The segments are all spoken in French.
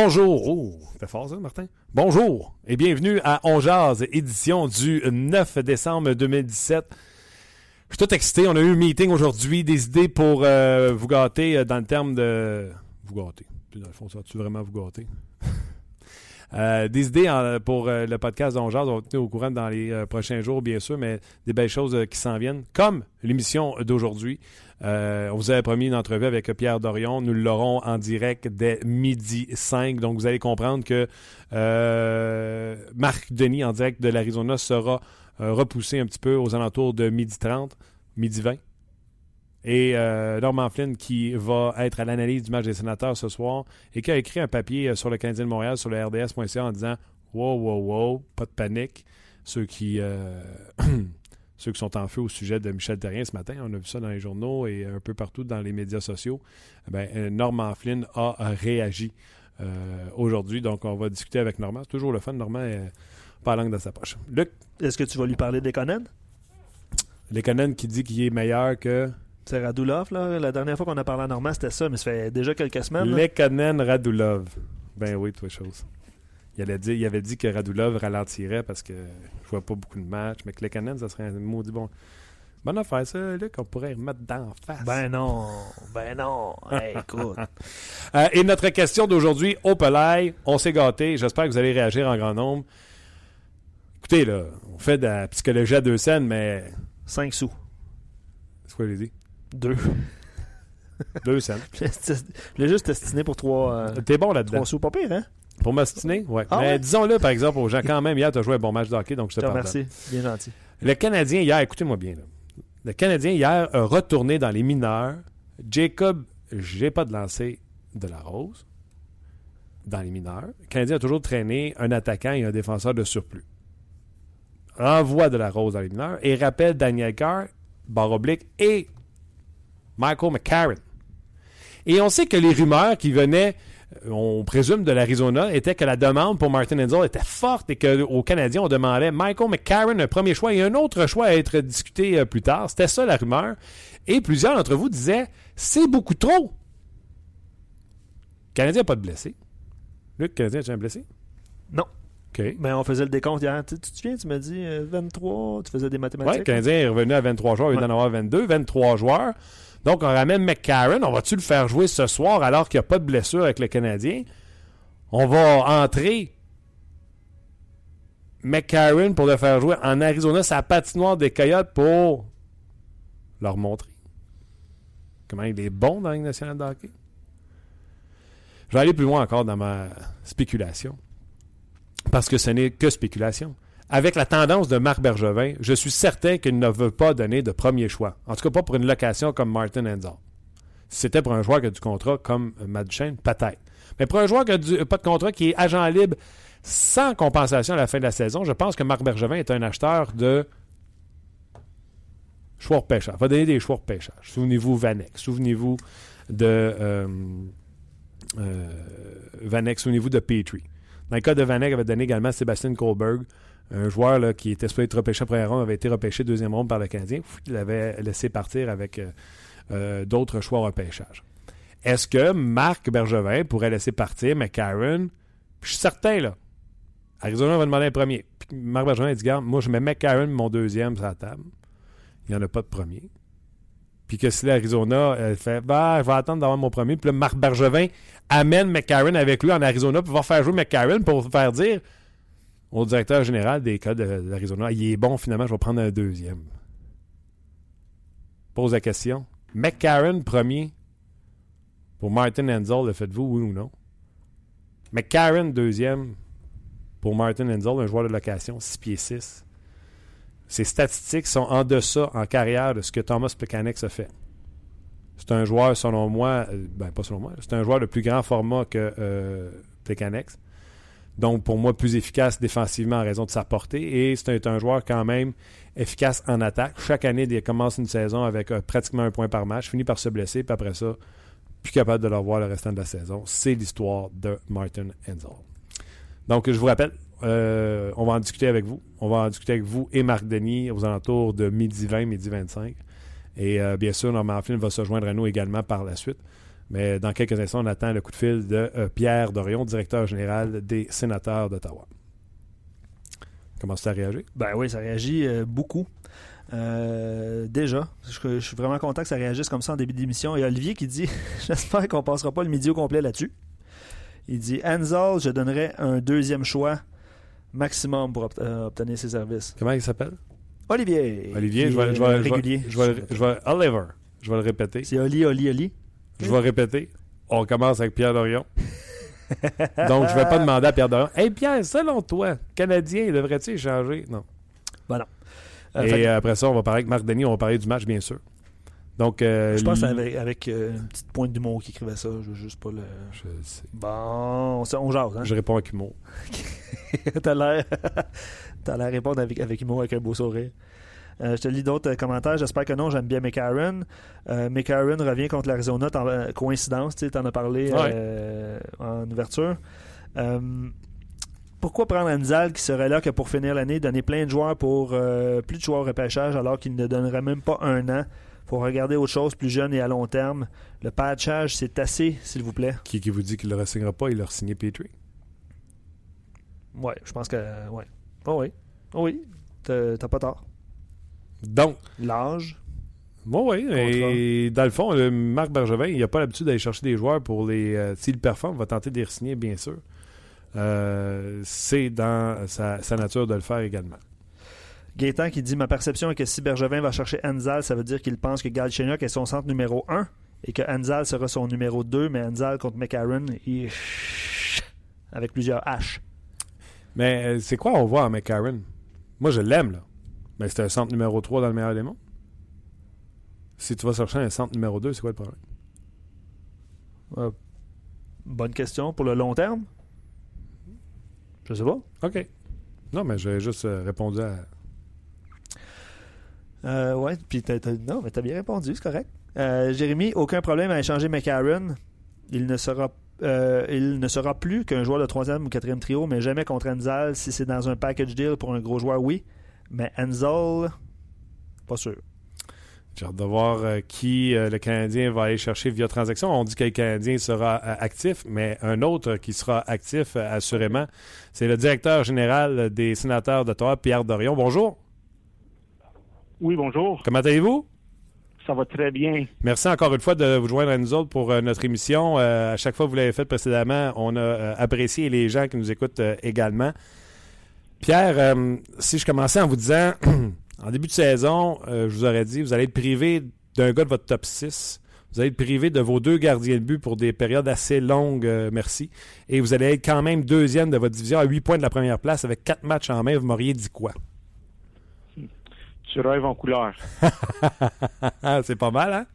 Bonjour. Oh, c'était fort ça, Martin. Bonjour et bienvenue à On Jazz, édition du 9 décembre 2017. Je suis tout excité. On a eu un meeting aujourd'hui, des idées pour euh, vous gâter euh, dans le terme de. Vous gâter. Puis Dans le fond, ça va-tu vraiment vous gâter? Euh, des idées pour le podcast On Jazz. On va tenir au courant dans les prochains jours, bien sûr, mais des belles choses qui s'en viennent, comme l'émission d'aujourd'hui. Euh, on vous avait promis une entrevue avec Pierre Dorion. Nous l'aurons en direct dès midi 5. Donc, vous allez comprendre que euh, Marc Denis, en direct de l'Arizona, sera euh, repoussé un petit peu aux alentours de midi 30, midi 20. Et Norman Flynn qui va être à l'analyse du match des sénateurs ce soir et qui a écrit un papier sur le Canadien de Montréal sur le RDS.ca en disant Wow, wow, wow, pas de panique. Ceux qui, ceux qui sont en feu au sujet de Michel Terrien ce matin, on a vu ça dans les journaux et un peu partout dans les médias sociaux. Ben, Norman Flynn a réagi euh, aujourd'hui. Donc, on va discuter avec Norman. C'est toujours le fun. Norman est pas la langue dans sa poche. Luc? Est-ce que tu vas lui parler des Conan? Lekonen qui dit qu'il est meilleur que C'est Radulov, là. La dernière fois qu'on a parlé à Normand, c'était ça, mais ça fait déjà quelques semaines. Lekonen Radulov. Ben oui, toi, chose. Il, allait dire, il avait dit que Radulov ralentirait parce que je vois pas beaucoup de matchs, mais que Lekonen, ça serait un maudit bon. Bonne affaire, ça, Luc, on pourrait remettre d'en face. Ben non, ben non. Hey, écoute. Euh, et notre question d'aujourd'hui, au Pelay, on s'est gâté. J'espère que vous allez réagir en grand nombre. Écoutez, là, on fait de la psychologie à deux scènes, mais. 5 sous. C'est quoi, j'ai dit? Deux. Deux scènes. Je voulais juste t'estiner pour 3 T'es bon là-dedans. sous. Pas pire, hein? Pour m'ostiner? Ouais. Ah mais ouais? disons-le, par exemple, aux gens, quand même, hier, tu as joué un bon match de hockey, donc je te pardonne. remercie. Bien gentil. Le Canadien, hier, écoutez-moi bien, là. Le Canadien, hier, a retourné dans les mineurs. Jacob, j'ai pas de lancer de la rose dans les mineurs. Le Canadien a toujours traîné un attaquant et un défenseur de surplus. Envoie de la rose dans les mineurs et rappelle Daniel Carr, barre oblique, et Michael McCarron. Et on sait que les rumeurs qui venaient, on présume, de l'Arizona, étaient que la demande pour Martin Enzel était forte et qu'au Canadien, on demandait Michael McCarron, un premier choix et un autre choix à être discuté euh, plus tard. C'était ça la rumeur. Et plusieurs d'entre vous disaient c'est beaucoup trop. Le Canadien n'a pas de blessé. Luc, le Canadien, tu as un blessé? Non. OK. Ben, on faisait le décompte hier. Tu, tu te souviens, tu m'as dit euh, 23, tu faisais des Oui, mathématiques? le Canadien est revenu à 23 joueurs, il Ouais. d'en avoir 22, 23 joueurs. Donc, on ramène McCarron. On va-tu le faire jouer ce soir alors qu'il n'y a pas de blessure avec le Canadien? On va entrer McCarron pour le faire jouer en Arizona, sa patinoire des Coyotes pour leur montrer comment il est bon dans la Ligue nationale de hockey. Je vais aller plus loin encore dans ma spéculation. Parce que ce n'est que spéculation. Avec la tendance de Marc Bergevin, je suis certain qu'il ne veut pas donner de premier choix. En tout cas, pas pour une location comme Martin Enzel. Si c'était pour un joueur qui a du contrat comme Matt Duchesne, peut-être. Mais pour un joueur qui n'a pas de contrat, qui est agent libre sans compensation à la fin de la saison, je pense que Marc Bergevin est un acheteur de choix de pêchage. Il va donner des choix pêchage. Souvenez-vous Vanek. Souvenez-vous de euh, euh, Vanek. Souvenez-vous de Petrie. Dans le cas de Vanek, il avait donné également Sébastien Kohlberg, un joueur qui était supposé être repêché première ronde, avait été repêché deuxième ronde par le Canadien. Il l'avait laissé partir avec euh, euh, d'autres choix au repêchage. Est-ce que Marc Bergevin pourrait laisser partir McCarron? Je suis certain, là. Arizona va demander un premier. Marc Bergevin a dit Garde, moi, je mets McCarron, mon deuxième, sur la table. Il n'y en a pas de premier. Puis que si l'Arizona fait bah, je vais attendre d'avoir mon premier. Puis là, Marc Bergevin amène McCarron avec lui en Arizona pour pouvoir faire jouer McCarron pour faire dire au directeur général des cas de, l'Arizona il est bon, finalement, je vais prendre un deuxième. Pose la question. McCarron, premier. Pour Martin Enzel, le faites-vous, oui ou non? McCarron, deuxième. Pour Martin Enzel, un joueur de location, 6 pieds 6. Ses statistiques sont en deçà en carrière de ce que Thomas Plekanec a fait. C'est un joueur, selon moi, euh, ben pas selon moi, c'est un joueur de plus grand format que euh, Donc, pour moi, plus efficace défensivement en raison de sa portée. Et c'est un, joueur quand même efficace en attaque. Chaque année, il commence une saison avec euh, pratiquement un point par match, finit par se blesser, puis après ça, plus capable de le revoir le restant de la saison. C'est l'histoire de Martin Enzel. Donc, je vous rappelle, euh, on va en discuter avec vous. On va en discuter avec vous et Marc Denis aux alentours de midi 20, midi 25. Et euh, bien sûr, Norman Flynn va se joindre à nous également par la suite. Mais dans quelques instants, on attend le coup de fil de euh, Pierre Dorion, directeur général des sénateurs d'Ottawa. Comment ça réagit? Ben oui, ça réagit beaucoup. déjà, je, suis vraiment content que ça réagisse comme ça en début d'émission. Et Olivier qui dit J'espère qu'on passera pas le midi au complet là-dessus. Il dit Anzal, je donnerais un deuxième choix maximum pour euh, obtenir ses services. Comment il s'appelle? Olivier. Olivier, je vais, je, vais, régulier. Je vais, je vais, Oliver. Je vais le répéter. C'est Oli, Oli, Oli. Je vais répéter. On commence avec Pierre Dorion. Donc, je ne vais pas demander à Pierre Dorion. Hey Pierre, selon toi, Canadien, devrait-il échanger? Non. Ben non. Euh, Et après ça, on va parler avec Marc Denis. On va parler du match, bien sûr. Donc, euh, je pense avec, avec euh, une petite pointe d'humour qui écrivait ça. Je veux juste pas le. Je sais. Bon, on, jase. Hein? Je réponds avec humour. T'as l'air. T'as l'air répondre avec, avec humour, avec un beau sourire. Euh, je te lis d'autres commentaires. J'espère que non. J'aime bien McCarron. Euh, McCarron revient contre l'Arizona. Coïncidence, tu en as parlé en ouverture. pourquoi prendre Anzal qui serait là que pour finir l'année, donner plein de joueurs pour plus de joueurs au repêchage alors qu'il ne donnerait même pas un an? Faut regarder autre chose plus jeune et à long terme. Le patchage, c'est assez, s'il vous plaît. Qui, qui vous dit qu'il ne le signera pas, il leur signé Petrie? Oui, je pense que. Ouais. Oh oui. Oh oui. T'as pas tort. Donc. L'âge. Bon, oui, et dans le fond, Marc Bergevin, il n'a pas l'habitude d'aller chercher des joueurs pour les. Euh, S'il performe, il va tenter de les signer, bien sûr. Euh, c'est dans sa, nature de le faire également. Gaétan qui dit Ma perception est que si Bergevin va chercher Anzal, ça veut dire qu'il pense que Galchenyuk est son centre numéro 1 et que Anzal sera son numéro 2, mais Anzal contre McCarron, il... avec plusieurs H. Mais euh, c'est quoi on voit en McCarron Moi, je l'aime, là. Mais c'est un centre numéro 3 dans le meilleur des mondes. Si tu vas chercher un centre numéro 2, c'est quoi le problème? Euh, Bonne question. Pour le long terme Je sais pas. OK. Non, mais j'ai juste euh, répondu à euh, ouais, puis non, mais t'as bien répondu, c'est correct. Euh, Jérémy, aucun problème à échanger McCarron. Il ne sera il ne sera plus qu'un joueur de troisième ou quatrième trio, mais jamais contre Enzel. Si c'est dans un package deal pour un gros joueur, oui. Mais Enzel, pas sûr. J'ai hâte de voir euh, qui le Canadien va aller chercher via transaction. On dit que le Canadien sera actif, mais un autre qui sera actif, assurément, c'est le directeur général des sénateurs d'Ottawa, Pierre Dorion. Bonjour. Oui, bonjour. Comment allez-vous? Ça va très bien. Merci encore une fois de vous joindre à nous autres pour euh, notre émission. Euh, à chaque fois que vous l'avez fait précédemment, on a euh, apprécié les gens qui nous écoutent également. Pierre, si je commençais en vous disant, en début de saison, je vous aurais dit, vous allez être privé d'un gars de votre top 6. Vous allez être privé de vos deux gardiens de but pour des périodes assez longues, merci. Et vous allez être quand même deuxième de votre division à 8 points de la première place avec quatre matchs en main. Vous m'auriez dit quoi? tu rêves en couleur. c'est pas mal, hein?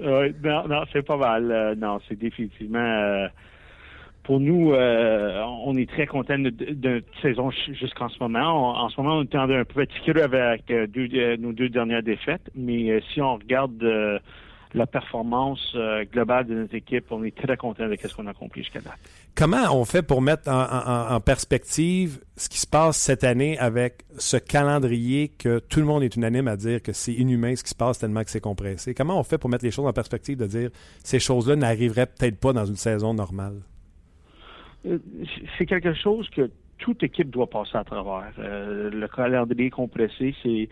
Euh, non, non, c'est pas mal. Euh, non, c'est définitivement. Euh, pour nous, euh, on est très content de, de, saison jusqu'en ce moment. en ce moment, on est en un petit creux avec nos deux dernières défaites, mais si on regarde la performance globale de notre équipe, on est très content de ce qu'on a accompli jusqu'à date. Comment on fait pour mettre en, perspective ce qui se passe cette année avec ce calendrier que tout le monde est unanime à dire que c'est inhumain ce qui se passe tellement que c'est compressé? Comment on fait pour mettre les choses en perspective de dire ces choses-là n'arriveraient peut-être pas dans une saison normale? Euh, c'est quelque chose que toute équipe doit passer à travers. le calendrier compressé, c'est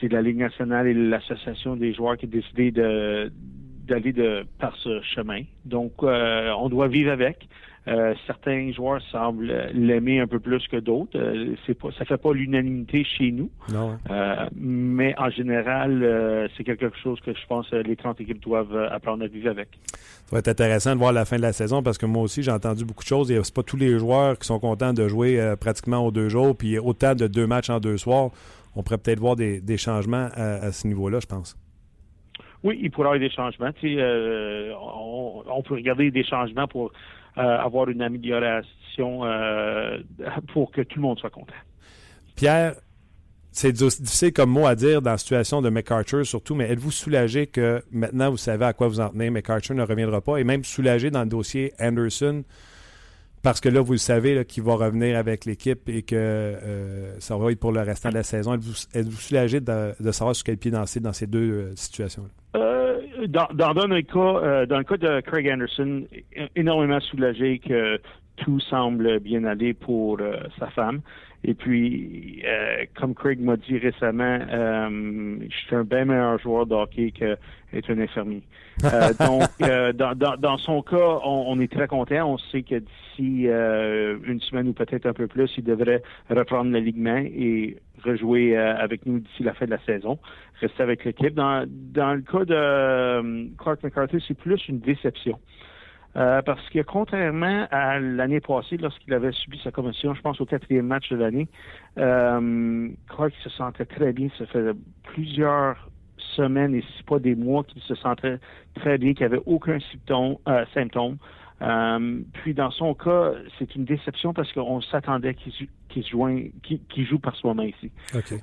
c'est la Ligue nationale et l'association des joueurs qui a décidé d'aller de par ce chemin. Donc, on doit vivre avec. Euh, certains joueurs semblent l'aimer un peu plus que d'autres. Euh, c'est pas, ça fait pas l'unanimité chez nous. Non. Euh, mais en général, c'est quelque chose que je pense que les 30 équipes doivent apprendre à vivre avec. Ça va être intéressant de voir la fin de la saison parce que moi aussi, j'ai entendu beaucoup de choses. C'est pas tous les joueurs qui sont contents de jouer pratiquement aux deux jours, puis autant de deux matchs en deux soirs. On pourrait peut-être voir des, changements à, ce niveau-là, je pense. Oui, il pourrait y avoir des changements. on, on, peut regarder des changements pour euh, avoir une amélioration euh, pour que tout le monde soit content. Pierre, c'est difficile comme mot à dire dans la situation de McArthur surtout, mais êtes-vous soulagé que maintenant vous savez à quoi vous en tenez, McArthur ne reviendra pas, et même soulagé dans le dossier Anderson, parce que là, vous le savez qu'il va revenir avec l'équipe et que euh, ça va être pour le restant de la saison. Êtes-vous soulagé de, savoir sur quel pied dans ces deux situations-là? Dans, dans, cas, euh, dans le cas de Craig Anderson, énormément soulagé que tout semble bien aller pour euh, sa femme. Et puis, euh, comme Craig m'a dit récemment, je suis un bien meilleur joueur de hockey qu'être un infirmier. donc, dans, dans, dans, son cas, on, on, est très content. On sait que d'ici une semaine ou peut-être un peu plus, il devrait reprendre l'alignement et rejouer euh, avec nous d'ici la fin de la saison, rester avec l'équipe. Dans, dans le cas de euh, Clark McCarthy, c'est plus une déception. Euh, parce que contrairement à l'année passée, lorsqu'il avait subi sa commotion, je pense au quatrième match de l'année, Clark se sentait très bien. Ça fait plusieurs semaines et si pas des mois qu'il se sentait très bien, qu'il n'y avait aucun symptôme. symptôme. Euh, puis dans son cas, c'est une déception parce qu'on s'attendait qu'il joue par soi-même ici.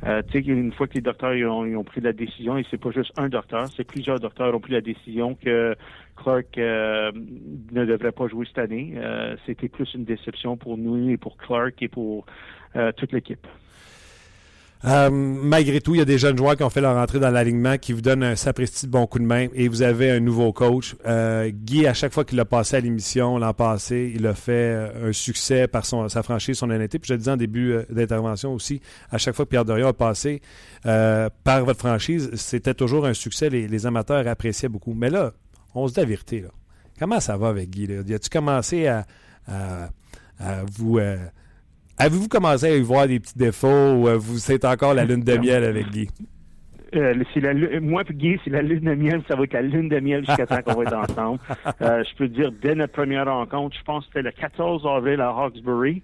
Euh, tu sais, une fois que les docteurs ont, pris la décision, et c'est pas juste un docteur, c'est plusieurs docteurs ont pris la décision que Clark euh, ne devrait pas jouer cette année. C'était plus une déception pour nous et pour Clark et pour toute l'équipe. Euh, malgré tout, il y a des jeunes joueurs qui ont fait leur entrée dans l'alignement, qui vous donnent un sapristi de bon coup de main, et vous avez un nouveau coach. Euh, Guy, à chaque fois qu'il a passé à l'émission l'an passé, il a fait euh, un succès par son, sa franchise, son honnêteté. Puis je le disais en début d'intervention aussi, à chaque fois que Pierre Dorion a passé par votre franchise, c'était toujours un succès. Les, amateurs appréciaient beaucoup. Mais là, on se dit la vérité. Comment ça va avec Guy? Là? As-tu commencé à vous Avez-vous commencé à y voir des petits défauts ou euh, vous êtes encore la lune de miel avec Guy? Euh, la, moi et Guy, c'est la lune de miel, ça va être la lune de miel jusqu'à temps qu'on va être ensemble. Euh, je peux dire, dès notre première rencontre, je pense que c'était le 14 avril à Hawkesbury,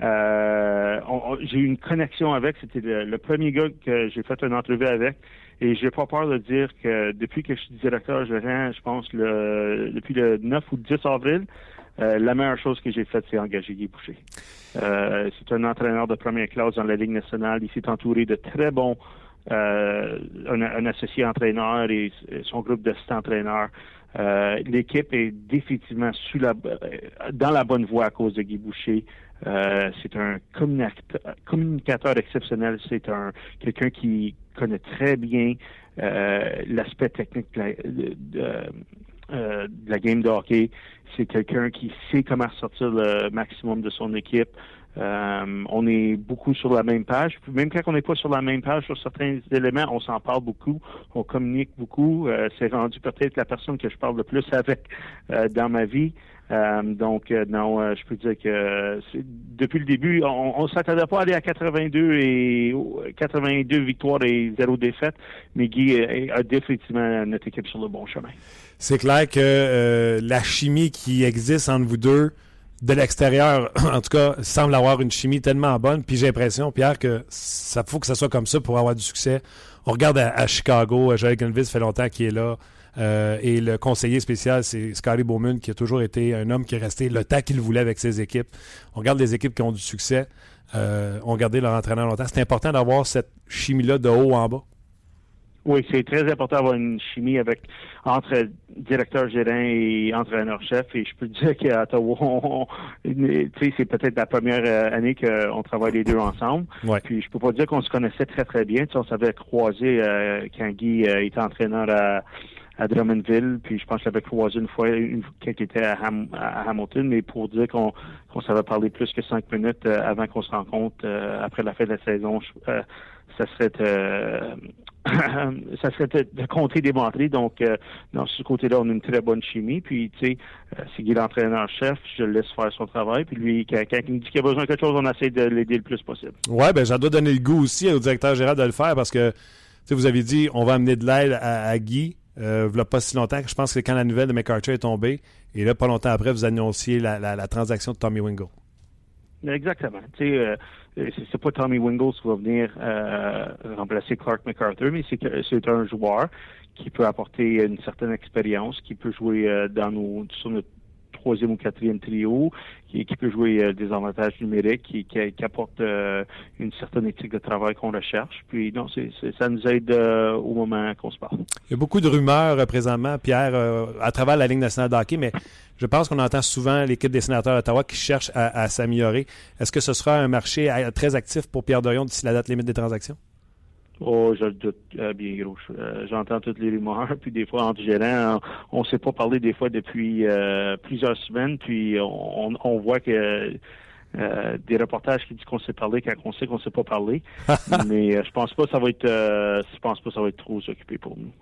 j'ai eu une connexion avec, c'était le, premier gars que j'ai fait une entrevue avec, et j'ai pas peur de dire que depuis que je suis directeur gérant, je pense le depuis le 9 ou 10 avril, euh, la meilleure chose que j'ai faite, c'est engager Guy Boucher. Euh, c'est un entraîneur de première classe dans la Ligue nationale. Il s'est entouré de très bons euh, un, associé entraîneur et son groupe d'assistants entraîneurs. L'équipe est définitivement sous la, dans la bonne voie à cause de Guy Boucher. c'est un communicateur exceptionnel. C'est un quelqu'un qui connaît très bien l'aspect technique de, euh, de la game de hockey. C'est quelqu'un qui sait comment sortir le maximum de son équipe. Euh, on est beaucoup sur la même page. Même quand on n'est pas sur la même page sur certains éléments, on s'en parle beaucoup, on communique beaucoup. Euh, c'est rendu peut-être la personne que je parle le plus avec dans ma vie. donc non, je peux dire que depuis le début, on, s'attendait pas à aller à 82 et 82 victoires et zéro défaite, mais Guy a définitivement notre équipe sur le bon chemin c'est clair que euh, la chimie qui existe entre vous deux, de l'extérieur, en tout cas, semble avoir une chimie tellement bonne. Puis j'ai l'impression, Pierre, que ça faut que ça soit comme ça pour avoir du succès. On regarde à, Chicago, euh, Joel Gunville, ça fait longtemps qu'il est là. Euh, et le conseiller spécial, c'est Scotty Bowman, qui a toujours été un homme qui est resté le temps qu'il voulait avec ses équipes. On regarde les équipes qui ont du succès. on regardait leur entraîneur longtemps. C'est important d'avoir cette chimie-là de haut en bas. Oui, c'est très important d'avoir une chimie avec entre directeur gérant et entraîneur-chef. Et je peux te dire qu'à Ottawa, c'est peut-être la première euh, année qu'on travaille les deux ensemble. Puis je peux pas dire qu'on se connaissait très très bien. on s'avait croisé euh, quand Guy euh, était entraîneur à à Drummondville, puis je pense que je l'avais croisé une fois une, quand il était à, Hamilton, mais pour dire qu'on qu'on savait parler plus que cinq minutes avant qu'on se rencontre après la fin de la saison, ça serait ça serait de, compter démontrer. Donc, euh, dans ce côté-là, on a une très bonne chimie. Puis, tu sais, euh, c'est Guy l'entraîneur-chef, je le laisse faire son travail. Puis lui, quand, il me dit qu'il a besoin de quelque chose, on essaie de l'aider le plus possible. Ouais, ben, ça doit donner le goût aussi au directeur général de le faire parce que, tu sais, vous avez dit, on va amener de l'aide à, Guy. Euh, il n'y a pas si longtemps que je pense que quand la nouvelle de McArthur est tombée, et là, pas longtemps après, vous annonciez la, la transaction de Tommy Wingo. Exactement. Tu sais, euh, c'est pas Tommy Wingles qui va venir euh, remplacer Clark MacArthur, mais c'est un joueur qui peut apporter une certaine expérience, qui peut jouer euh, dans nos, sur notre troisième ou quatrième trio, qui, peut jouer euh, des avantages numériques, qui, qui, apporte euh, une certaine éthique de travail qu'on recherche. Puis non, ça nous aide euh, au moment qu'on se parle. Il y a beaucoup de rumeurs présentement, Pierre, à travers la Ligue nationale de hockey, mais je pense qu'on entend souvent l'équipe des sénateurs d'Ottawa qui cherche à, s'améliorer. Est-ce que ce sera un marché très actif pour Pierre Dorion d'ici la date limite des transactions? Oh, je le doute euh, bien gros. Euh, j'entends toutes les rumeurs, puis des fois entre gérants, on ne s'est pas parlé des fois depuis euh, plusieurs semaines, puis on, on voit que des reportages qui disent qu'on s'est parlé quand on sait qu'on s'est pas parlé. mais je pense pas que ça va être je pense pas ça va être trop occupé pour nous.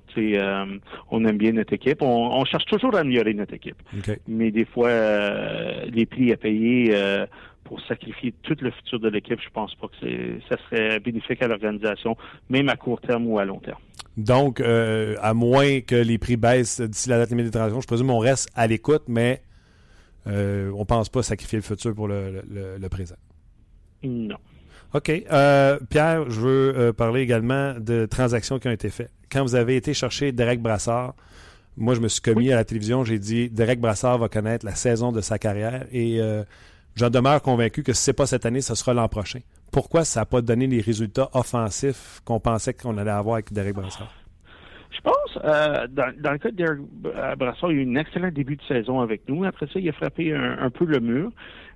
on aime bien notre équipe. On, cherche toujours à améliorer notre équipe. Mais des fois les prix à payer pour sacrifier tout le futur de l'équipe, je pense pas que ça serait bénéfique à l'organisation, même à court terme ou à long terme. Donc, euh, à moins que les prix baissent d'ici la date limite des transactions, je présume qu'on reste à l'écoute, mais euh, on ne pense pas sacrifier le futur pour le, présent. Non. OK. Euh, Pierre, je veux parler également de transactions qui ont été faites. Quand vous avez été chercher Derek Brassard, moi, je me suis commis à la télévision, j'ai dit Derek Brassard va connaître la saison de sa carrière et J'en demeure convaincu que si ce n'est pas cette année, ce sera l'an prochain. Pourquoi ça n'a pas donné les résultats offensifs qu'on pensait qu'on allait avoir avec Derek Brassard? Je pense, euh, dans, le cas de Derek Brassard, il a eu un excellent début de saison avec nous. Après ça, il a frappé un, peu le mur.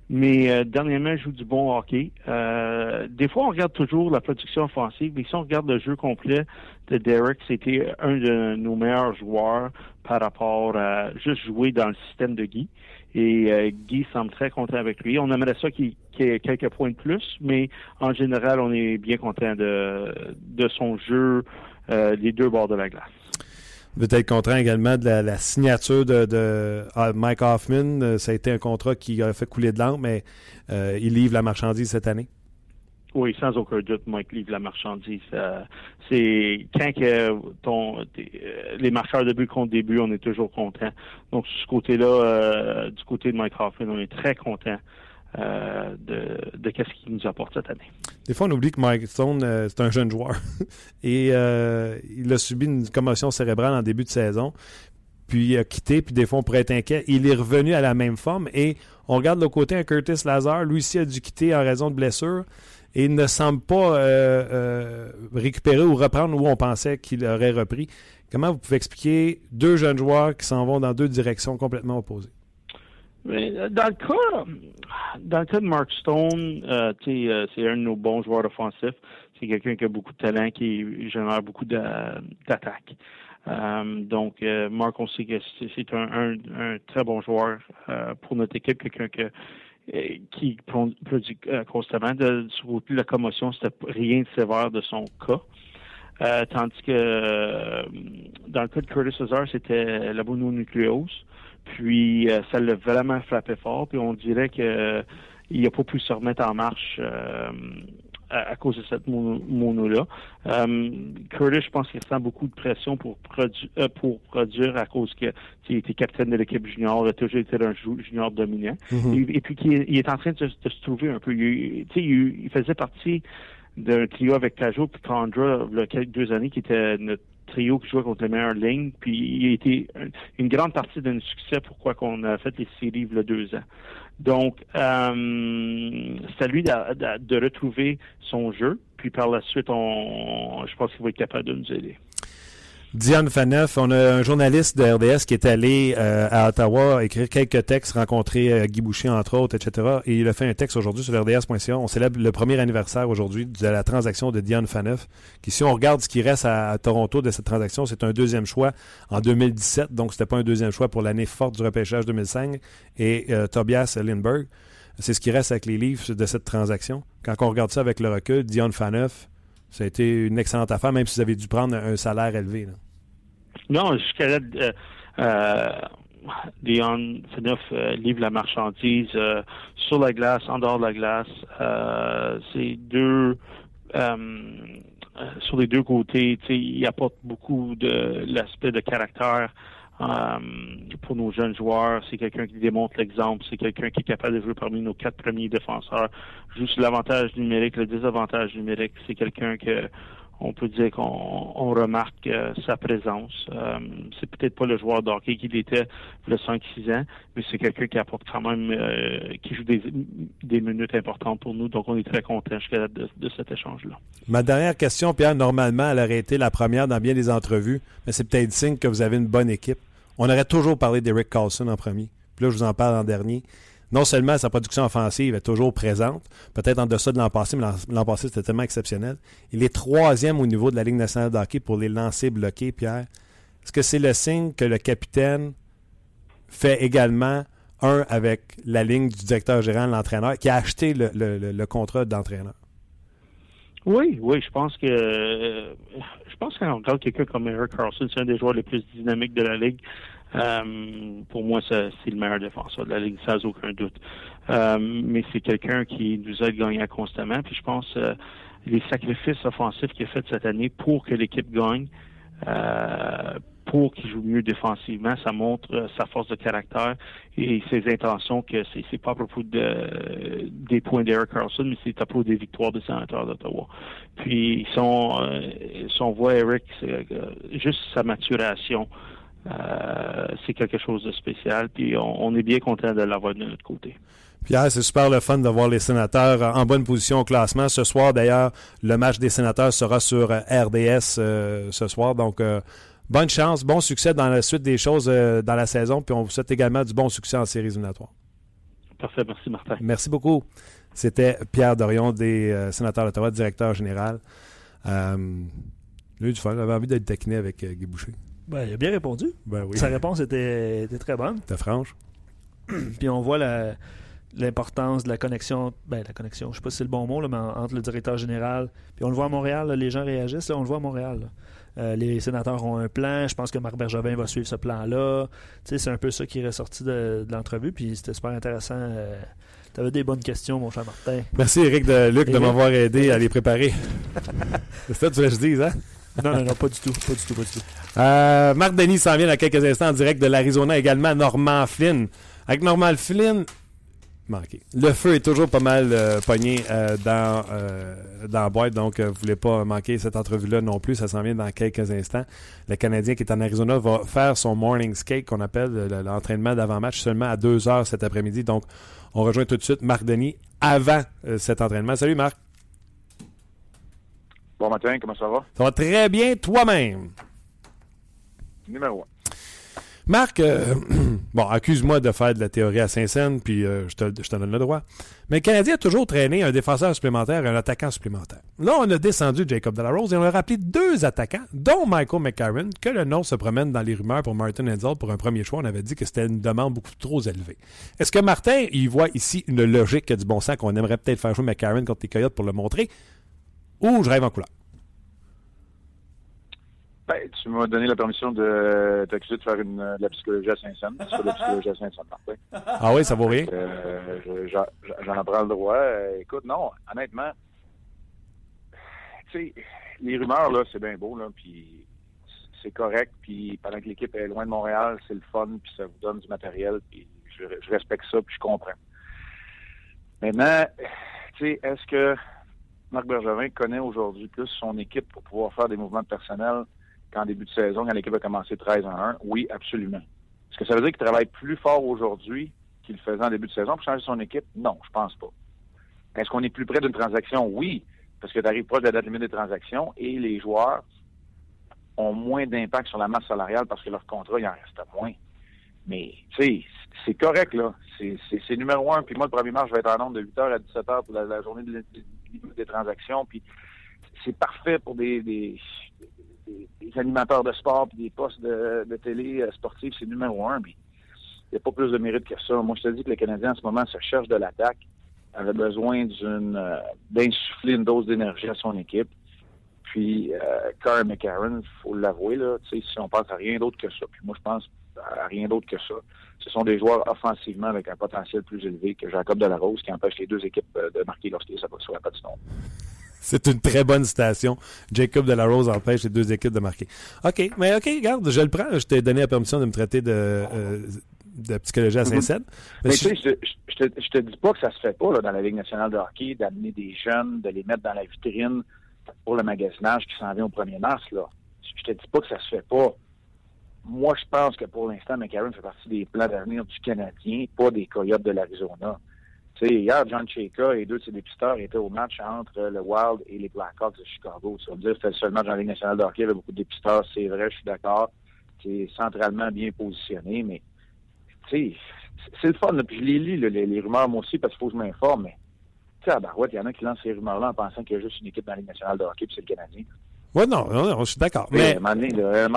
Mais euh, dernièrement, il joue du bon hockey. Euh, des fois, on regarde toujours la production offensive, mais si on regarde le jeu complet de Derek, c'était un de nos meilleurs joueurs par rapport à juste jouer dans le système de Guy. Et euh, Guy semble très content avec lui. On aimerait ça qu'il ait quelques points de plus, mais en général, on est bien content de, de son jeu euh, des deux bords de la glace. Vous êtes content également de la, signature de, ah, Mike Hoffman. Euh, ça a été un contrat qui a fait couler de l'encre, mais il livre la marchandise cette année. Oui, sans aucun doute, Mike livre la marchandise. c'est quand que euh, les marqueurs de but comptent début, on est toujours content. Donc, ce côté-là, euh, du côté de Mike Hoffman, on est très content euh, de, de ce qu'il nous apporte cette année. Des fois, on oublie que Mike Stone, c'est un jeune joueur. Et il a subi une commotion cérébrale en début de saison. Puis il a quitté, puis des fois, on pourrait être inquiet. Il est revenu à la même forme. Et on regarde le côté, un Curtis Lazar, lui aussi a dû quitter en raison de blessure et il ne semble pas euh, euh, récupérer ou reprendre où on pensait qu'il aurait repris. Comment vous pouvez expliquer deux jeunes joueurs qui s'en vont dans deux directions complètement opposées? Euh, dans le cas, dans le cas de Mark Stone, c'est un de nos bons joueurs offensifs. C'est quelqu'un qui a beaucoup de talent, qui génère beaucoup d'attaques. donc, Mark, on sait que c'est un, un, très bon joueur pour notre équipe, quelqu'un que qui produit euh, constamment. De, de la commotion, c'était rien de sévère de son cas. Euh, tandis que dans le cas de Curtis Lazar, c'était la mononucléose. Puis ça l'a vraiment frappé fort. Puis on dirait que il n'a pas pu se remettre en marche à, cause de cette mono-là. Euh, Curtis, je pense qu'il ressent beaucoup de pression pour, euh, pour produire à cause qu'il était capitaine de l'équipe junior, il a toujours été un junior dominant. Mm-hmm. et, puis qu'il est en train de, se trouver un peu. Il, il, il faisait partie d'un trio avec Cajot et Condra il y a quelques deux années qui était notre trio qui jouait contre les meilleures lignes. Puis il a été une grande partie de notre succès pourquoi qu'on a fait les séries il y a deux ans. Donc, euh, c'est à lui de, retrouver son jeu. Puis par la suite, on, je pense qu'il va être capable de nous aider. Diane Faneuf, on a un journaliste de RDS qui est allé euh, à Ottawa écrire quelques textes, rencontrer euh, Guy Boucher, entre autres, etc. Et il a fait un texte aujourd'hui sur rds.ca. On célèbre le premier anniversaire aujourd'hui de la transaction de Diane Faneuf, qui, si on regarde ce qui reste à, Toronto de cette transaction, c'est un deuxième choix en 2017. Donc, c'était pas un deuxième choix pour l'année forte du repêchage 2005. Et euh, Tobias Lindbergh, c'est ce qui reste avec les livres de cette transaction. Quand on regarde ça avec le recul, Dion Faneuf, ça a été une excellente affaire, même si vous avez dû prendre un salaire élevé. Non, jusqu'à là, euh, euh, Dion euh, livre la marchandise euh, sur la glace, en dehors de la glace. c'est deux sur les deux côtés, il apporte beaucoup de l'aspect de caractère euh, pour nos jeunes joueurs, c'est quelqu'un qui démontre l'exemple, c'est quelqu'un qui est capable de jouer parmi nos quatre premiers défenseurs. Juste l'avantage numérique, le désavantage numérique, c'est quelqu'un que on peut dire qu'on remarque euh, sa présence. Euh, c'est peut-être pas le joueur d'hockey qu'il était le 5-6 ans, mais c'est quelqu'un qui apporte quand même, euh, qui joue des, minutes importantes pour nous. Donc, on est très content de, de cet échange-là. Ma dernière question, Pierre, normalement, elle aurait été la première dans bien des entrevues, mais c'est peut-être signe que vous avez une bonne équipe. On aurait toujours parlé d'Eric Carlson en premier. Puis là, je vous en parle en dernier non seulement sa production offensive est toujours présente, peut-être en deçà de l'an passé, mais l'an passé, c'était tellement exceptionnel. Il est troisième au niveau de la Ligue nationale de pour les lancers bloqués, Pierre. Est-ce que c'est le signe que le capitaine fait également un avec la ligne du directeur général, l'entraîneur, qui a acheté le, contrat d'entraîneur? Oui, oui, je pense que je pense qu'on regarde quelqu'un comme Eric Carlson, c'est un des joueurs les plus dynamiques de la ligue. Euh, pour moi, c'est le meilleur défenseur de la Ligue, sans aucun doute. Euh, mais c'est quelqu'un qui nous aide gagnant constamment. Puis je pense euh, les sacrifices offensifs qu'il a fait cette année pour que l'équipe gagne, pour qu'il joue mieux défensivement, ça montre sa force de caractère et ses intentions que c'est pas à propos de, des points d'Eric Carlson, mais c'est à propos des victoires des sénateurs d'Ottawa. Puis son, son voix Eric, juste sa maturation. Euh, c'est quelque chose de spécial. Puis on, est bien content de l'avoir de notre côté. Pierre, c'est super le fun de voir les sénateurs en bonne position au classement. Ce soir, d'ailleurs, le match des sénateurs sera sur euh, RDS euh, ce soir. Donc, bonne chance, bon succès dans la suite des choses dans la saison. Puis on vous souhaite également du bon succès en séries éliminatoires. Parfait, merci Martin. Merci beaucoup. C'était Pierre Dorion des sénateurs d'Ottawa, directeur général. Euh, lui, du fun, avait envie d'être taquiné avec Guy Boucher. Ben, il a bien répondu. Ben oui. Sa réponse était, était très bonne. C'était franche. Puis on voit l'importance de la connexion, ben la connexion, je sais pas si c'est le bon mot, là, mais entre le directeur général, puis on le voit à Montréal, les gens réagissent, on le voit à Montréal. Euh, les sénateurs ont un plan, je pense que Marc Bergevin va suivre ce plan-là. C'est un peu ça qui est ressorti de, l'entrevue, puis c'était super intéressant. Euh, tu avais des bonnes questions, mon cher Martin. Merci, Eric de Luc, de m'avoir aidé à les préparer. c'est ça que tu veux que je dise, hein? Non, non, pas du tout. Euh, Marc Denis s'en vient dans quelques instants en direct de l'Arizona également. Norman Flynn. Avec Norman Flynn, manqué. Le feu est toujours pas mal euh, pogné euh, dans, dans la boîte, donc vous voulez pas manquer cette entrevue-là non plus. Ça s'en vient dans quelques instants. Le Canadien qui est en Arizona va faire son morning skate, qu'on appelle l'entraînement d'avant-match, seulement à 2 heures cet après-midi. Donc, on rejoint tout de suite Marc Denis avant cet entraînement. Salut Marc. Bon matin, comment ça va? Ça va très bien toi-même. Numéro 1. Marc, euh, bon, accuse-moi de faire de la théorie à Saint-Saëns, puis euh, je, te, je, te, donne le droit. Mais le Canadien a toujours traîné un défenseur supplémentaire et un attaquant supplémentaire. Là, on a descendu Jacob Delarose et on a rappelé deux attaquants, dont Michael McCarron, que le nom se promène dans les rumeurs pour Martin Enzel pour un premier choix. On avait dit que c'était une demande beaucoup trop élevée. Est-ce que Martin, il voit ici une logique du bon sens qu'on aimerait peut-être faire jouer McCarron contre les Coyotes pour le montrer? Ou je rêve en couleur? Ben, tu m'as donné la permission de t'accuser de faire une, de la psychologie à Saint-Saëns. C'est la psychologie à Saint-Saëns. Ah oui, ça vaut rien? Euh, J'en prends le droit. Euh, écoute, non, honnêtement, tu sais, les rumeurs, là, c'est bien beau, là, puis c'est correct, puis pendant que l'équipe est loin de Montréal, c'est le fun, puis ça vous donne du matériel, puis je, je respecte ça, puis je comprends. Maintenant, tu sais, est-ce que Marc Bergevin connaît aujourd'hui plus son équipe pour pouvoir faire des mouvements personnels qu'en début de saison, quand l'équipe a commencé 13 en 1? Oui, absolument. Est-ce que ça veut dire qu'il travaille plus fort aujourd'hui qu'il le faisait en début de saison pour changer son équipe? Non, je pense pas. Est-ce qu'on est plus près d'une transaction? Oui, parce que tu arrives proche de la date limite des transactions et les joueurs ont moins d'impact sur la masse salariale parce que leur contrat, il en reste moins. Mais, tu sais, c'est correct, là. C'est numéro un. Puis moi, le premier match, je vais être en nombre de 8h à 17h pour la, journée des transactions. Puis c'est parfait pour des, des, animateurs de sport puis des postes de, télé euh, sportifs. C'est numéro un. Puis il n'y a pas plus de mérite que ça. Moi, je te dis que le Canadien, en ce moment, se cherche de l'attaque. avait besoin d'une euh, d'insuffler une dose d'énergie à son équipe. Puis, euh, Carl McCarron, il faut l'avouer, là, si on pense à rien d'autre que ça. Puis moi, je pense à rien d'autre que ça. Ce sont des joueurs offensivement avec un potentiel plus élevé que Jacob Delarose qui empêche les deux équipes euh, de marquer lorsqu'ils sont sur la patinoire. C'est une très bonne citation. Jacob Delarose empêche les deux équipes de marquer. OK, mais OK, regarde, je le prends. Je t'ai donné la permission de me traiter de, euh, de psychologie à mhm. Saint-Ced. Mais, tu sais, je, te, te dis pas que ça se fait pas là, dans la Ligue nationale de hockey, d'amener des jeunes, de les mettre dans la vitrine pour le magasinage qui s'en vient au 1er mars. Là. Je te dis pas que ça se fait pas moi, je pense que pour l'instant, McCarron fait partie des plans d'avenir du Canadien, pas des Coyotes de l'Arizona. Tu sais, hier, John Cheka et deux de ses dépisteurs étaient au match entre le Wild et les Blackhawks de Chicago. Ça veut dire que c'était le seul match dans la Ligue nationale de hockey. Avait beaucoup de dépisteurs, c'est vrai, je suis d'accord. C'est centralement bien positionné, mais tu sais, c'est le fun. Je les lis, les, rumeurs, moi aussi, parce qu'il faut que je m'informe, mais tu sais, à Barouette, il y en a qui lancent ces rumeurs-là en pensant qu'il y a juste une équipe dans la Ligue nationale de hockey, puis c'est le Canadien. Oui, non, non, je suis d'accord. Mais... À un moment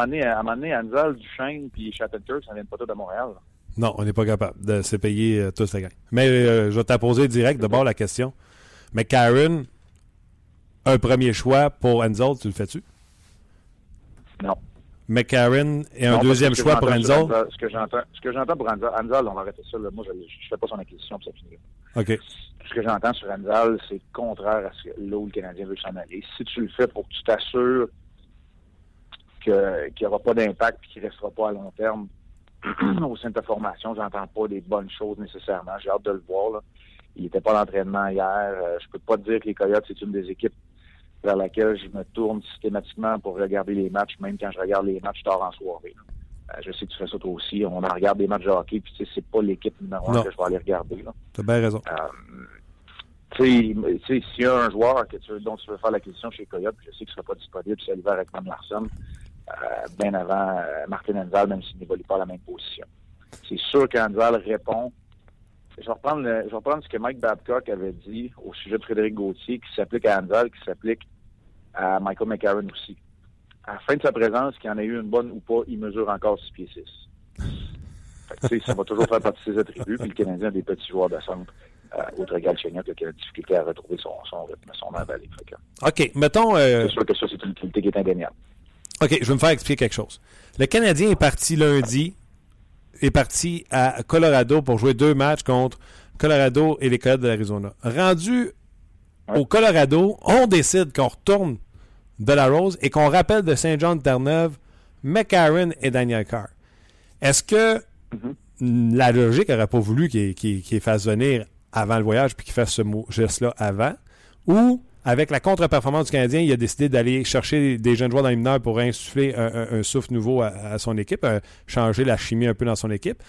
donné, à un moment donné, Anzal, Duchesne puis ça vient pas tout de Montréal. Non, on n'est pas capable de se payer euh, tous les gains. Mais euh, je vais t'apposer direct d'abord la question. Mais Karen, un premier choix pour Enzel, tu le fais-tu? Non. Karen et un deuxième choix pour Enzel? Ce que j'entends pour Enzel, on va arrêter ça. Là. Moi, je ne fais pas son acquisition, pour ça finit. OK ce que j'entends sur Randall, c'est contraire à ce que là où le Canadien veut s'en aller. Si tu le fais pour que tu t'assures qu'il n'y aura pas d'impact et qu'il ne restera pas à long terme au sein de ta formation, j'entends pas des bonnes choses nécessairement. J'ai hâte de le voir. Il n'était pas à l'entraînement hier. Euh, je peux pas te dire que les Coyotes, c'est une des équipes vers laquelle je me tourne systématiquement pour regarder les matchs, même quand je regarde les matchs tard en soirée. Euh, je sais que tu fais ça toi aussi. On en regarde des matchs de hockey, puis c'est pas l'équipe numéro un que je vais aller regarder. Tu as bien raison. Euh, tu sais, s'il y a un joueur que tu, dont tu veux faire l'acquisition chez Coyote, je sais qu'il ne sera pas disponible, c'est l'hiver avec Van Larson, euh, bien avant euh, Martin Enval, même s'il n'évolue pas à la même position. C'est sûr qu'Enval répond. Je vais, reprendre je vais reprendre ce que Mike Babcock avait dit au sujet de Frédéric Gauthier, qui s'applique à Enval, qui s'applique à Michael McCarron aussi. À la fin de sa présence, qu'il y en ait eu une bonne ou pas, il mesure encore 6 pieds 6. ça va toujours faire partie de ses attributs, puis le Canadien a des petits joueurs de centre euh, autre Galchenyuk qui a la difficulté à retrouver son, son rythme, son emballé. OK, mettons... Euh... C'est sûr que ça, c'est une utilité qui est indéniable. OK, je vais me faire expliquer quelque chose. Le Canadien est parti lundi, est parti à Colorado pour jouer deux matchs contre Colorado et les Coyotes de l'Arizona. Rendu au Colorado, on décide qu'on retourne de la Rose et qu'on rappelle de Saint-Jean-de-Terre-Neuve McCarron et Daniel Carr. Est-ce que mm-hmm. la logique n'aurait pas voulu qu'il qu fasse venir avant le voyage puis qu'il fasse ce geste-là avant, ou avec la contre-performance du Canadien, il a décidé d'aller chercher des jeunes joueurs dans les mineurs pour insuffler un, souffle nouveau à, son équipe, euh, changer la chimie un peu dans son équipe?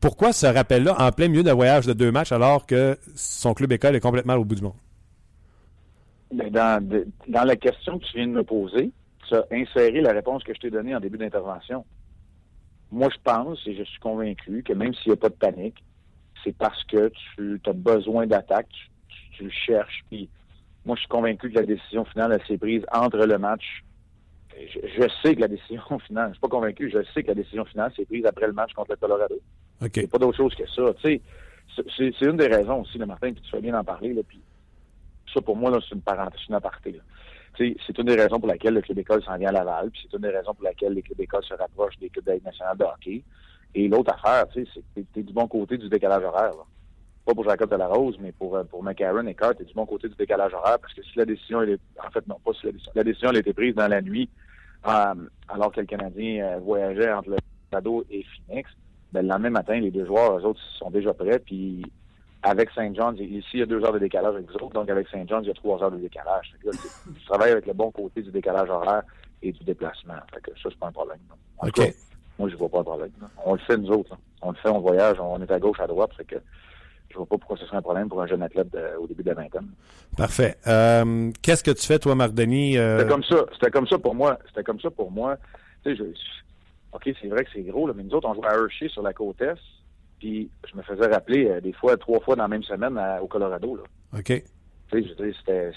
Pourquoi ce rappel-là en plein milieu d'un voyage de deux matchs alors que son club école est complètement au bout du monde? Dans, dans la question que tu viens de me poser, tu as inséré la réponse que je t'ai donnée en début d'intervention. Moi, je pense et je suis convaincu que même s'il n'y a pas de panique, c'est parce que tu as besoin d'attaque, tu, le cherches. Puis moi, je suis convaincu que la décision finale, elle s'est prise entre le match. Je, sais que la décision finale, je suis pas convaincu, je sais que la décision finale s'est prise après le match contre le Colorado. Okay. C'est pas d'autre chose que ça. Tu sais, c'est une des raisons aussi, le Martin, puis tu fais bien en parler. Là, puis ça, pour moi, c'est une parenthèse, une aparté. C'est une des raisons pour laquelle le Club École s'en vient à Laval, puis c'est une des raisons pour laquelle les écoles se rapprochent des clubs d'aide nationale de hockey. Et l'autre affaire, tu c'est que t'es du bon côté du décalage horaire. Pas pour Jacob Delarose, mais pour, euh, pour McCarron et Carr, t'es du bon côté du décalage horaire parce que si la décision, en fait, non, pas si la décision, la décision, a été prise dans la nuit, euh, alors que le Canadien euh, voyageait entre le Colorado et Phoenix, ben, le lendemain matin, les deux joueurs, eux autres, sont déjà prêts, puis avec Saint John's, ici, il y a deux heures de décalage avec vous autres, donc avec Saint John's, il y a trois heures de décalage. tu travailles avec le bon côté du décalage horaire et du déplacement. Fait que ça, c'est pas un problème. moi, je vois pas de problème. On le fait, nous autres. On le fait, on voyage, on est à gauche, à droite. Fait que je vois pas pourquoi ce serait un problème pour un jeune athlète au début de la vingtaine. Parfait. Euh, qu'est-ce que tu fais, toi, Marc Denis? Euh? C'était comme ça. C'était comme ça pour moi. C'était comme ça pour moi. Tu sais, OK, c'est vrai que c'est gros, là, mais nous autres, on jouait à Hershey sur la côte Est. Puis je me faisais rappeler euh, des fois, trois fois dans la même semaine au Colorado. Là. OK. Tu sais, je c'était,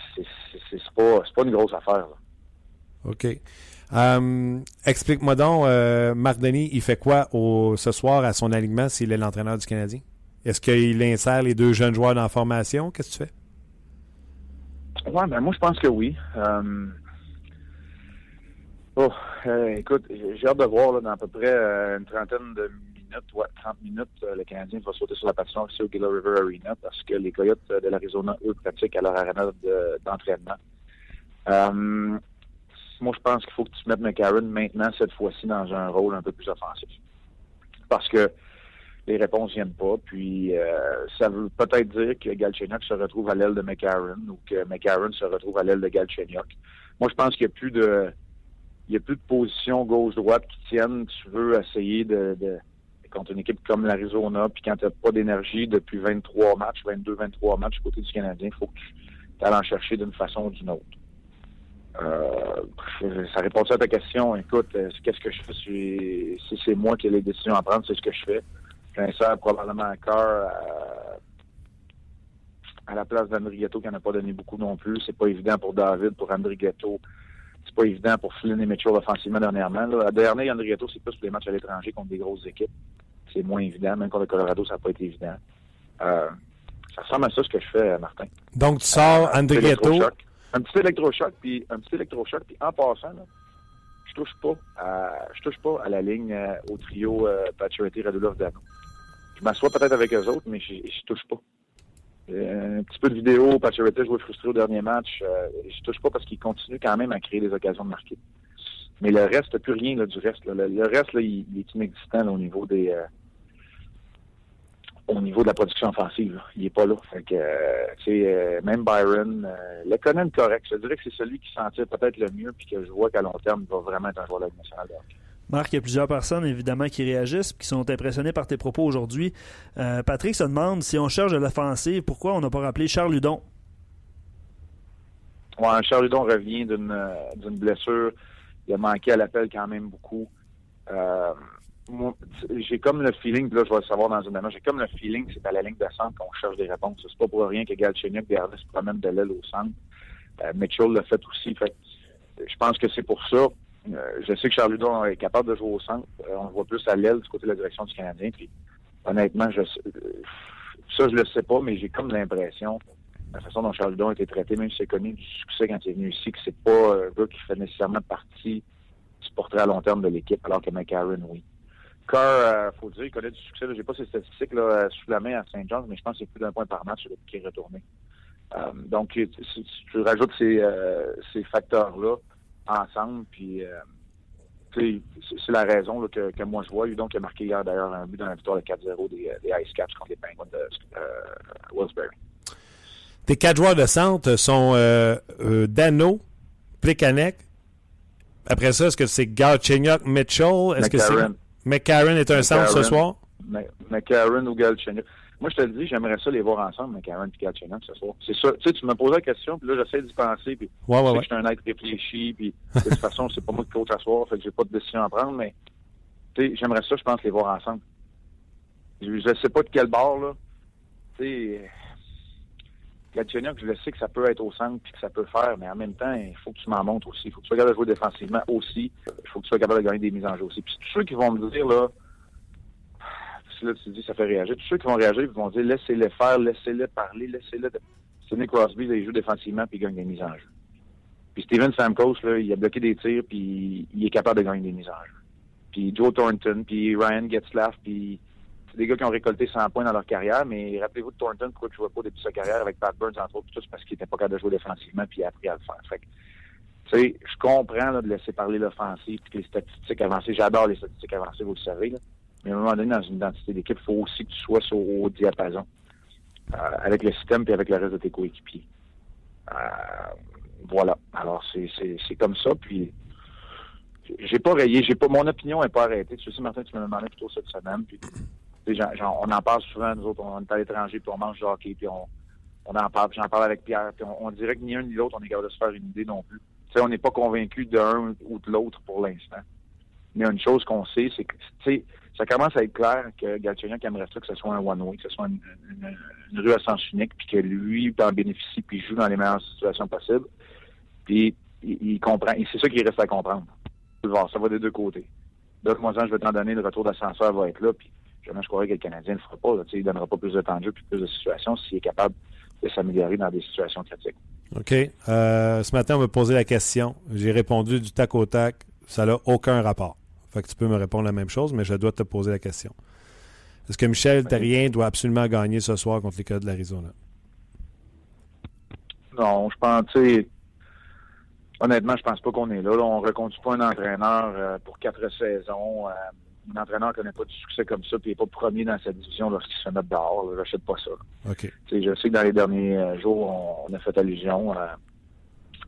c'est, pas, pas une grosse affaire. Là. OK. explique-moi donc, Marc Denis, il fait quoi au, ce soir à son alignement s'il est l'entraîneur du Canadien? Est-ce qu'il insère les deux jeunes joueurs dans la formation? Qu'est-ce que tu fais? Ouais, ben moi je pense que oui. Euh, oh, euh, écoute, j'ai hâte de voir là, dans à peu près euh, une trentaine de minutes, ouais, 30 minutes, le Canadien va sauter sur la patinoire ici au Gila River Arena parce que les Coyotes de l'Arizona, eux, pratiquent à leur arena d'entraînement. moi, je pense qu'il faut que tu mettes McCarron maintenant, cette fois-ci, dans un rôle un peu plus offensif. Parce que les réponses viennent pas. Puis euh, ça veut peut-être dire que Galchenyuk se retrouve à l'aile de McCarron ou que McCarron se retrouve à l'aile de Galchenyuk. Moi, je pense qu'il n'y a plus de il y a plus de position gauche-droite qui tiennent. Tu veux essayer de contre une équipe comme l'Arizona, puis quand tu n'as pas d'énergie depuis 23 matchs, 22, 23 matchs du côté du Canadien, il faut que tu ailles en chercher d'une façon ou d'une autre. Euh, ça répond à ta question. Écoute, euh, qu'est-ce que je fais si, c'est moi qui ai les décisions à prendre, c'est ce que je fais. J'insère probablement encore à, à la place d'Andrighetto qui n'en a pas donné beaucoup non plus. C'est pas évident pour David, pour Andrighetto. C'est pas évident pour Flynn et Mitchell offensivement dernièrement. Là. À dernier, Andrighetto, c'est plus pour les matchs à l'étranger contre des grosses équipes. C'est moins évident. Même contre le Colorado, ça n'a pas été évident. Euh, ça ressemble à ça ce que je fais, Martin. Donc, tu sors euh, Andrighetto. Un petit électrochoc, puis un petit électrochoc, puis en passant, là, je touche pas à, je touche pas à la ligne euh, au trio euh, Pacioretty, Radulov, Dano. Je m'assois peut-être avec eux autres, mais je, touche pas. Euh, un petit peu de vidéo, Pacioretty joué frustré au dernier match. Je touche pas parce qu'il continue quand même à créer des occasions de marquer. Mais le reste, plus rien là, du reste. Le, reste, là, il, est inexistant au niveau des au niveau de la production offensive. Il est pas là. Fait que, euh, même Byron, euh, le connaît correct. Je dirais que c'est celui qui s'en tire peut-être le mieux puis que je vois qu'à long terme, il va vraiment être un joueur de la nationale Marc, il y a plusieurs personnes, évidemment, qui réagissent qui sont impressionnées par tes propos aujourd'hui. Euh, Patrick se demande si on cherche de l'offensive, pourquoi on n'a pas rappelé Charles Ludon? Ouais, Charles Ludon revient d'une blessure. Il a manqué à l'appel quand même beaucoup. Euh, j'ai comme le feeling, là, je vais le savoir dans une année, j'ai comme le feeling que c'est à la ligne de centre qu'on cherche des réponses. C'est pas pour rien que Galchenyuk garde se promène de l'aile au centre. Euh, Mitchell l'a fait aussi. Fait, je pense que c'est pour ça. Euh, je sais que Charles est capable de jouer au centre. Euh, on le voit plus à l'aile du côté de la direction du Canadien. Puis, honnêtement, je, ça, je le sais pas, mais j'ai comme l'impression, la façon dont Charles Ludon a été traité, même si c'est connu du succès quand il est venu ici, que c'est pas un gars qui fait nécessairement partie du portrait à long terme de l'équipe, alors que McCarron, oui. Carr, il faut dire, il connaît du succès. J'ai pas ses statistiques là, sous la main à Saint John's, mais je pense que c'est plus d'un point par match qui est retourné. Euh, donc, si, tu rajoutes ces, euh, ces facteurs-là ensemble, puis euh, c'est la raison là, que, que, moi je vois. Donc, il a marqué hier d'ailleurs un but dans la victoire de 4-0 des, des Ice Caps contre les Penguins de Willsbury. Tes quatre joueurs de centre sont Dano, Plekanec. Après ça, est-ce que c'est Galchenyuk, Mitchell? Est-ce que c'est McCarron est un centre ce soir? McCarron ou Galchenyuk. Moi, je te le dis, j'aimerais ça les voir ensemble, McCarron et Galchenyuk, ce soir. C'est ça. Tu sais, tu me posé la question, puis là, j'essaie d'y penser, puis ouais, ouais, je suis un être réfléchi, puis de toute façon, c'est pas moi qui coach à soir, fait que j'ai pas de décision à prendre, mais tu sais, j'aimerais ça, je pense, les voir ensemble. Je, ne sais pas de quel bord, là. Tu sais, Galchenyuk, je le sais que ça peut être au centre puis que ça peut faire, mais en même temps, il faut que tu m'en montres aussi. Il faut que tu sois capable de jouer défensivement aussi. Il faut que tu sois capable de gagner des mises en jeu aussi. Puis tous ceux qui vont me dire, là, là, tu dis, ça fait réagir, tous ceux qui vont réagir, ils vont dire, laissez-les faire, laissez-les parler, laissez-les. Sidney Crosby, là, il joue défensivement puis il gagne des mises en jeu. Puis Steven Samkos, là, il a bloqué des tirs puis il est capable de gagner des mises en jeu. Puis Joe Thornton, puis Ryan Getzlaff, puis c'est des gars qui ont récolté 100 points dans leur carrière, mais rappelez-vous de Thornton, pourquoi tu ne pas au début de sa carrière avec Pat Burns, entre autres, tout parce qu'il n'était pas capable de jouer défensivement, puis il a appris à le faire. Fait tu sais, je comprends de laisser parler l'offensive, puis les statistiques avancées. J'adore les statistiques avancées, vous le savez. Mais à un moment donné, dans une identité d'équipe, il faut aussi que tu sois sur au diapason euh, avec le système puis avec le reste de tes coéquipiers. Euh, voilà. Alors, c'est comme ça. Puis, j'ai pas rayé. Pas, mon opinion n'est pas arrêtée. Tu sais, Martin, tu me demandé plutôt cette semaine. On en parle souvent, nous autres, on est à l'étranger, puis on mange du hockey, puis on, on en parle, j'en parle avec Pierre, puis on, dirait que ni un ni l'autre, on est capable de se faire une idée non plus. sais, on n'est pas convaincu d'un ou de l'autre pour l'instant. Mais une chose qu'on sait, c'est que ça commence à être clair que Galchenyuk aimerait ça que ce soit un one-way, que ce soit une, rue à sens unique, puis que lui en bénéficie, puis joue dans les meilleures situations possibles. Puis il, comprend, et c'est ça qu'il reste à comprendre. Ça va des deux côtés. D'autres moi je vais t'en donner, le retour d'ascenseur va être là, puis jamais je croirais que le Canadien ne le fera pas. Là, il ne donnera pas plus de temps de jeu puis plus de situations s'il est capable de s'améliorer dans des situations critiques. OK. Euh, ce matin, on m'a posé la question. J'ai répondu du tac au tac. Ça n'a aucun rapport. Fait que tu peux me répondre la même chose, mais je dois te poser la question. Est-ce que Michel Terrien doit absolument gagner ce soir contre les Coyotes de l'Arizona? Non, je pense, tu honnêtement, je pense pas qu'on est là. On ne reconduit pas un entraîneur euh, pour quatre saisons. Euh, entraîneur qui n'a pas de succès comme ça, puis il n'est pas premier dans sa division lorsqu'il se met dehors. Je n'achète pas ça. Je sais que dans les derniers euh, jours, on, a fait allusion à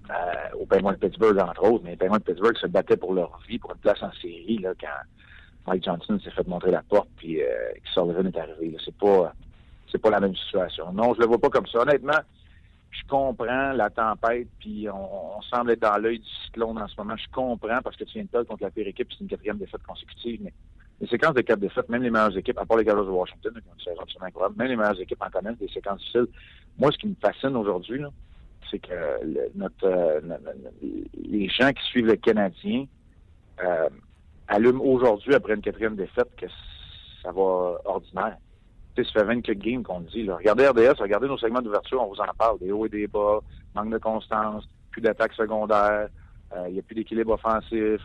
euh, aux Penguins de Pittsburgh, entre autres, mais les Penguins de Pittsburgh se battaient pour leur vie, pour une place en série, là, quand Mike Johnson s'est fait montrer la porte, puis euh, Sullivan est arrivé. C'est pas, c'est pas la même situation. Non, je le vois pas comme ça. Honnêtement, je comprends la tempête, puis on, semble être dans l'œil du cyclone en ce moment. Je comprends parce que tu viens de perdre contre la pire équipe, c'est une quatrième défaite consécutive, mais les séquences de quatre défaites, même les meilleures équipes, à part les Gallows de Washington, absolument incroyable, même les meilleures équipes en connaissent des séquences difficiles. Moi, ce qui me fascine aujourd'hui, c'est que notre, euh, les gens qui suivent le Canadien euh, allument aujourd'hui, après une quatrième défaite, que ça va ordinaire. Ça fait 24 games qu'on dit. Là. Regardez RDS, regardez nos segments d'ouverture, on vous en parle. Des hauts et des bas, manque de constance, plus d'attaque secondaire, euh, il n'y a plus d'équilibre offensif.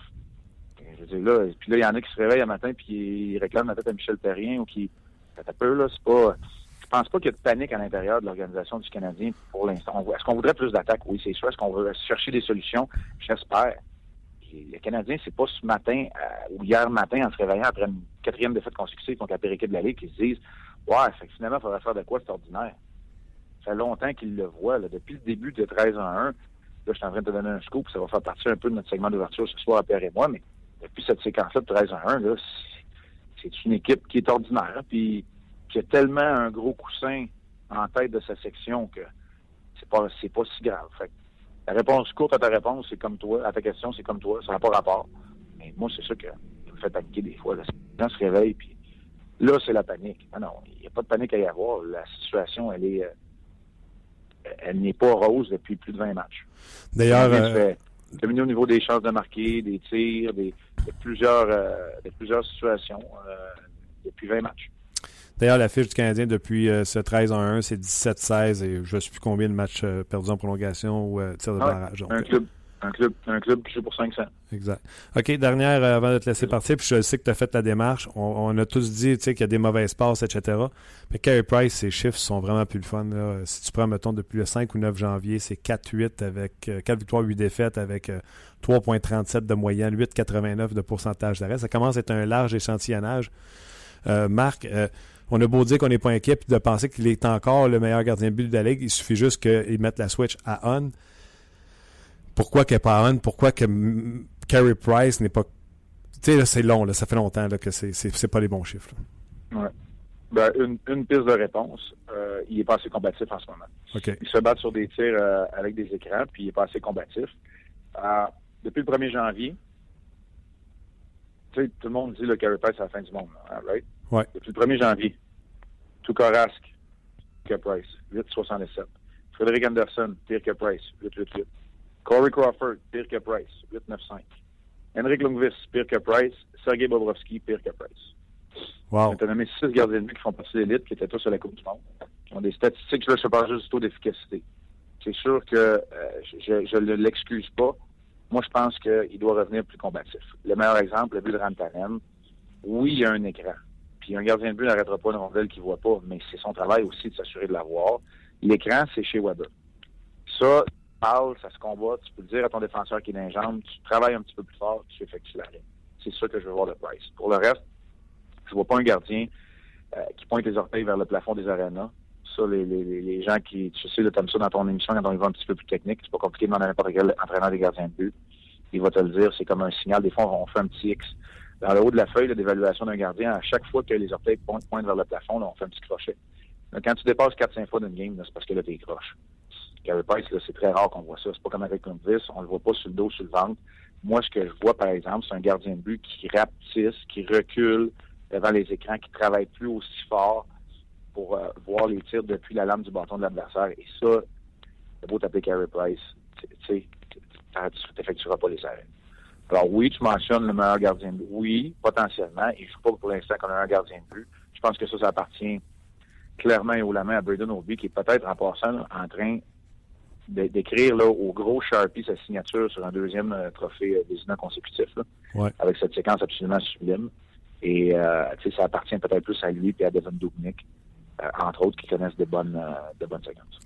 Je veux dire, là, puis là, il y en a qui se réveillent un matin puis ils réclament la tête à Michel Perrien ou qui. Ça peu, là, c'est pas. Je pense pas qu'il y ait de panique à l'intérieur de l'organisation du Canadien pour l'instant. Est-ce qu'on voudrait plus d'attaques? Oui, c'est sûr. Est-ce qu'on veut chercher des solutions? J'espère. Le Canadien, c'est pas ce matin euh, ou hier matin, en se réveillant après une quatrième défaite consécutive contre la pire de la Ligue, qu'ils se disent Ouais, fait finalement, il faudrait faire de quoi, c'est ordinaire. Ça fait longtemps qu'ils le voient. Depuis le début de 13 à 1, là, je suis en train de te donner un scoop, ça va faire partie un peu de notre segment d'ouverture ce soir à Pierre et moi, mais depuis cette séquence-là de 13 à 1, c'est une équipe qui est ordinaire. Puis qui a tellement un gros coussin en tête de sa section que c'est pas c'est pas si grave. la réponse courte à ta réponse, c'est comme toi. À ta question, c'est comme toi. Ça n'a pas rapport. Mais moi, c'est ça qui me fait paniquer des fois. Les gens se réveillent, puis là, c'est la panique. Ah non, il n'y a pas de panique à y avoir. La situation, elle est... Euh, elle n'est pas rose depuis plus de 20 matchs. D'ailleurs... Euh... au niveau des chances de marquer, des tirs, des, de plusieurs, euh, de plusieurs situations euh, depuis 20 matchs. D'ailleurs, la fiche du Canadien depuis euh, ce 13 en 1, c'est 17-16 et je ne sais plus combien de matchs euh, perdus en prolongation ou euh, tir de barrage. un, club, un, club, un club qui joue pour 500. Exact. OK, dernière avant de te laisser partir, puis je sais que tu as fait ta démarche. On, a tous dit qu'il y a des mauvaises passes, etc. Mais Carey Price, ses chiffres sont vraiment plus le fun. Si tu prends, mettons, depuis le 5 ou 9 janvier, c'est 4-8 avec 4 victoires, 8 défaites avec 3,37 de moyenne, 8,89 de pourcentage d'arrêt. Ça commence à être un large échantillonnage. Marc, on a beau dire qu'on n'est pas inquiet de penser qu'il est encore le meilleur gardien de but de la Ligue, il suffit juste qu'ils mettent la switch à on. Pourquoi on? Pourquoi que Carey Price n'est pas. Tu sais, c'est long, là, ça fait longtemps là, que c'est, c'est, pas les bons chiffres. Ouais. Ben, une, une, piste de réponse. Euh, il est pas assez combatif en ce moment. Il se bat sur des tirs euh, avec des écrans, puis il est pas assez combatif. Euh, depuis le 1er janvier, tu sais, tout le monde dit le Carey Price à la fin du monde, hein, right? Ouais. Depuis le 1er janvier. Tukarasque, pire que Price, 8,67. Frédéric Anderson, pire que Price, 8,88. Corey Crawford, pire que Price, 8,95. Henrik Lundqvist, pire que Price. Sergei Bobrovski, pire que Price. Wow. On a nommé six gardiens de but qui font partie de l'élite, qui étaient tous sur la Coupe du Monde. Qui ont des statistiques, je ne sais pas juste du taux d'efficacité. C'est sûr que euh, je ne l'excuse pas. Moi, je pense qu'il doit revenir plus combatif. Le meilleur exemple, le but de Rantanen, oui, il y a un écran. Puis un gardien de but n'arrêtera pas une rondelle qu'il ne voit pas, mais c'est son travail aussi de s'assurer de l'avoir. L'écran, c'est chez Weber. Ça, parle, ça se combat, tu peux le dire à ton défenseur qui est dans tu travailles un petit peu plus fort, tu effectues l'arrêt. C'est ça que je veux voir de Price. Pour le reste, je vois pas un gardien euh, qui pointe les orteils vers le plafond des arénas. Ça, les, gens qui, tu sais, comme ça dans ton émission, quand on y va un petit peu plus technique, c'est pas compliqué de demander à n'importe quel entraîneur des gardiens de but. Il va te le dire, c'est comme un signal. Des fois, on fait un petit X dans le haut de la feuille d'évaluation d'un gardien, à chaque fois que les orteils pointent, vers le plafond, on fait un petit crochet. Quand tu dépasses 4-5 fois d'une game, c'est parce que là, t'es croche. Carey Price, c'est très rare qu'on voit ça. C'est pas comme avec Convis, on le voit pas sur le dos, sur le ventre. Moi, ce que je vois, par exemple, c'est un gardien de but qui rapetisse, qui recule devant les écrans, qui travaille plus aussi fort pour euh, voir les tirs depuis la lame du bâton de l'adversaire. Et ça, c'est beau taper Carey Price, tu n'effectueras pas les arrêts. Alors oui, tu mentionnes le meilleur gardien de but. Oui, potentiellement. Il ne joue pas pour l'instant comme un gardien de but. Je pense que ça, ça appartient clairement et haut la main à Braden Obi, qui est peut-être en passant en train d'écrire là, au gros Sharpie sa signature sur un deuxième euh, trophée euh, désignant consécutif, là, Ouais. avec cette séquence absolument sublime. Et euh, ça appartient peut-être plus à lui et à Devin Dubnik, euh, entre autres, qui connaissent de bonnes, euh, de bonnes séquences.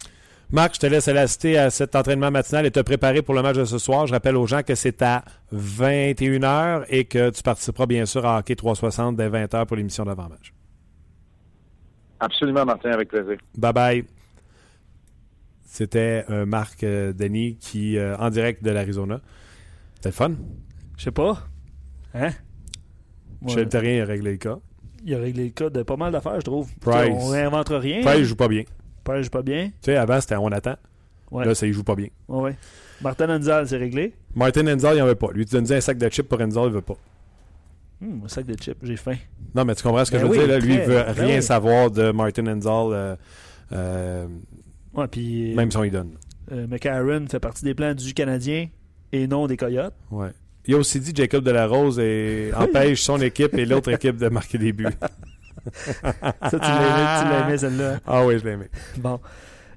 Marc, je te laisse aller assister à cet entraînement matinal et te préparer pour le match de ce soir. Je rappelle aux gens que c'est à 21h et que tu participeras bien sûr à Hockey 360 dès 20h pour l'émission d'avant-match. Absolument, Martin, avec plaisir. Bye bye. C'était euh, Marc euh, Denis qui, euh, en direct de l'Arizona. C'était le fun. Je sais pas. Hein? Je Ouais. le terrien a réglé le cas. Il a réglé le cas de pas mal d'affaires, je trouve. Price. On réinvente rien. Price, il joue pas bien. Price joue pas bien. Tu sais, avant, c'était on attend. Ouais. Là, ça, il joue pas bien. Ouais, ouais. Martin Anzal, c'est réglé. Martin Enzel, il en veut pas. Lui, tu donnes un sac de chips pour Enzel, il veut pas. Hum, un sac de chips, j'ai faim. Non, mais tu comprends ce que Ben je veux oui, dire? Là? Lui, il très, veut ben rien oui. savoir de Martin Enzel, euh, euh, Ouais, puis même si on lui donne. euh, McCarron fait partie des plans du Canadien et non des Coyotes. Ouais. Il a aussi dit Jacob Delarose et empêche son équipe et l'autre équipe de marquer des buts. Ça, tu l'as aimé, tu l'as aimé, celle-là. Ah oui, je l'ai aimé. Bon.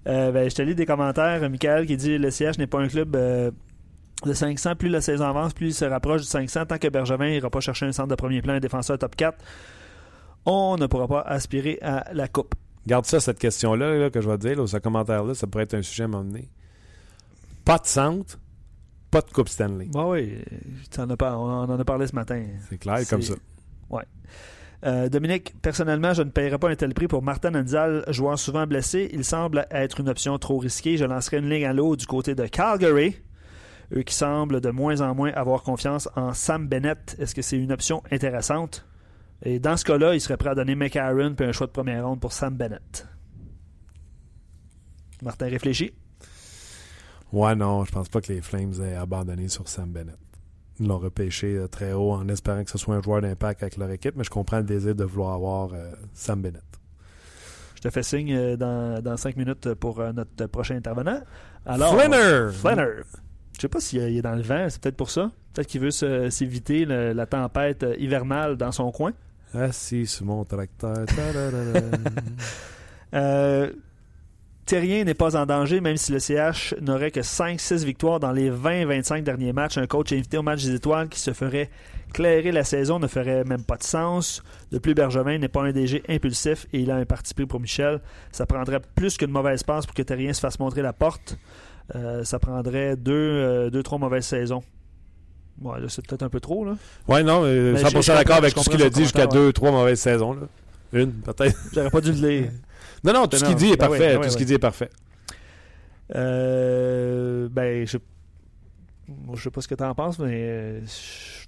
Euh, ben, je te lis des commentaires. Michael qui dit le CH n'est pas un club euh, de 500. Plus la saison avance, plus il se rapproche du 500. Tant que Bergevin n'ira pas chercher un centre de premier plan, un défenseur top 4, on ne pourra pas aspirer à la coupe. Garde ça, cette question-là là, que je vais te dire, là, ce commentaire-là, ça pourrait être un sujet à m'emmener. Pas de centre, pas de Coupe Stanley. Bon, oui, en as on en a parlé ce matin. C'est clair comme ça. Euh, Dominique, personnellement, je ne paierai pas un tel prix pour Martin Anzal, joueur souvent blessé. Il semble être une option trop risquée. Je lancerai une ligne à l'eau du côté de Calgary. Eux qui semblent de moins en moins avoir confiance en Sam Bennett. Est-ce que c'est une option intéressante? Et dans ce cas-là, il serait prêt à donner McAaron puis un choix de première ronde pour Sam Bennett. Martin réfléchit. Ouais, non, je pense pas que les Flames aient abandonné sur Sam Bennett. Ils l'ont repêché euh, très haut en espérant que ce soit un joueur d'impact avec leur équipe, mais je comprends le désir de vouloir avoir euh, Sam Bennett. Je te fais signe euh, dans, dans cinq minutes pour notre prochain intervenant. Alors, Flinner! Flanner. Je sais pas s'il est dans le vent, c'est peut-être pour ça. Peut-être qu'il veut s'éviter la tempête hivernale dans son coin. Assis sur mon tracteur. Euh, Terrien n'est pas en danger, même si le CH n'aurait que 5-6 victoires dans les 20-25 derniers matchs. Un coach invité au match des étoiles qui se ferait clairer la saison ne ferait même pas de sens. De plus, Bergevin n'est pas un DG impulsif et il a un parti pris pour Michel. Ça prendrait plus qu'une mauvaise passe pour que Terrien se fasse montrer la porte. Euh, ça prendrait deux, euh, deux, trois mauvaises saisons. Ouais, là, c'est peut-être un peu trop, là. ouais, non, Ben, 100% je- je d'accord avec tout ce qu'il a dit jusqu'à deux, trois mauvaises saisons. Là. Une, peut-être. J'aurais pas dû le lire. Non, non, tout ce qu'il dit est parfait. tout ce qu'il dit est parfait. Euh, ben, je, moi, je sais pas ce que tu en penses, mais euh, je-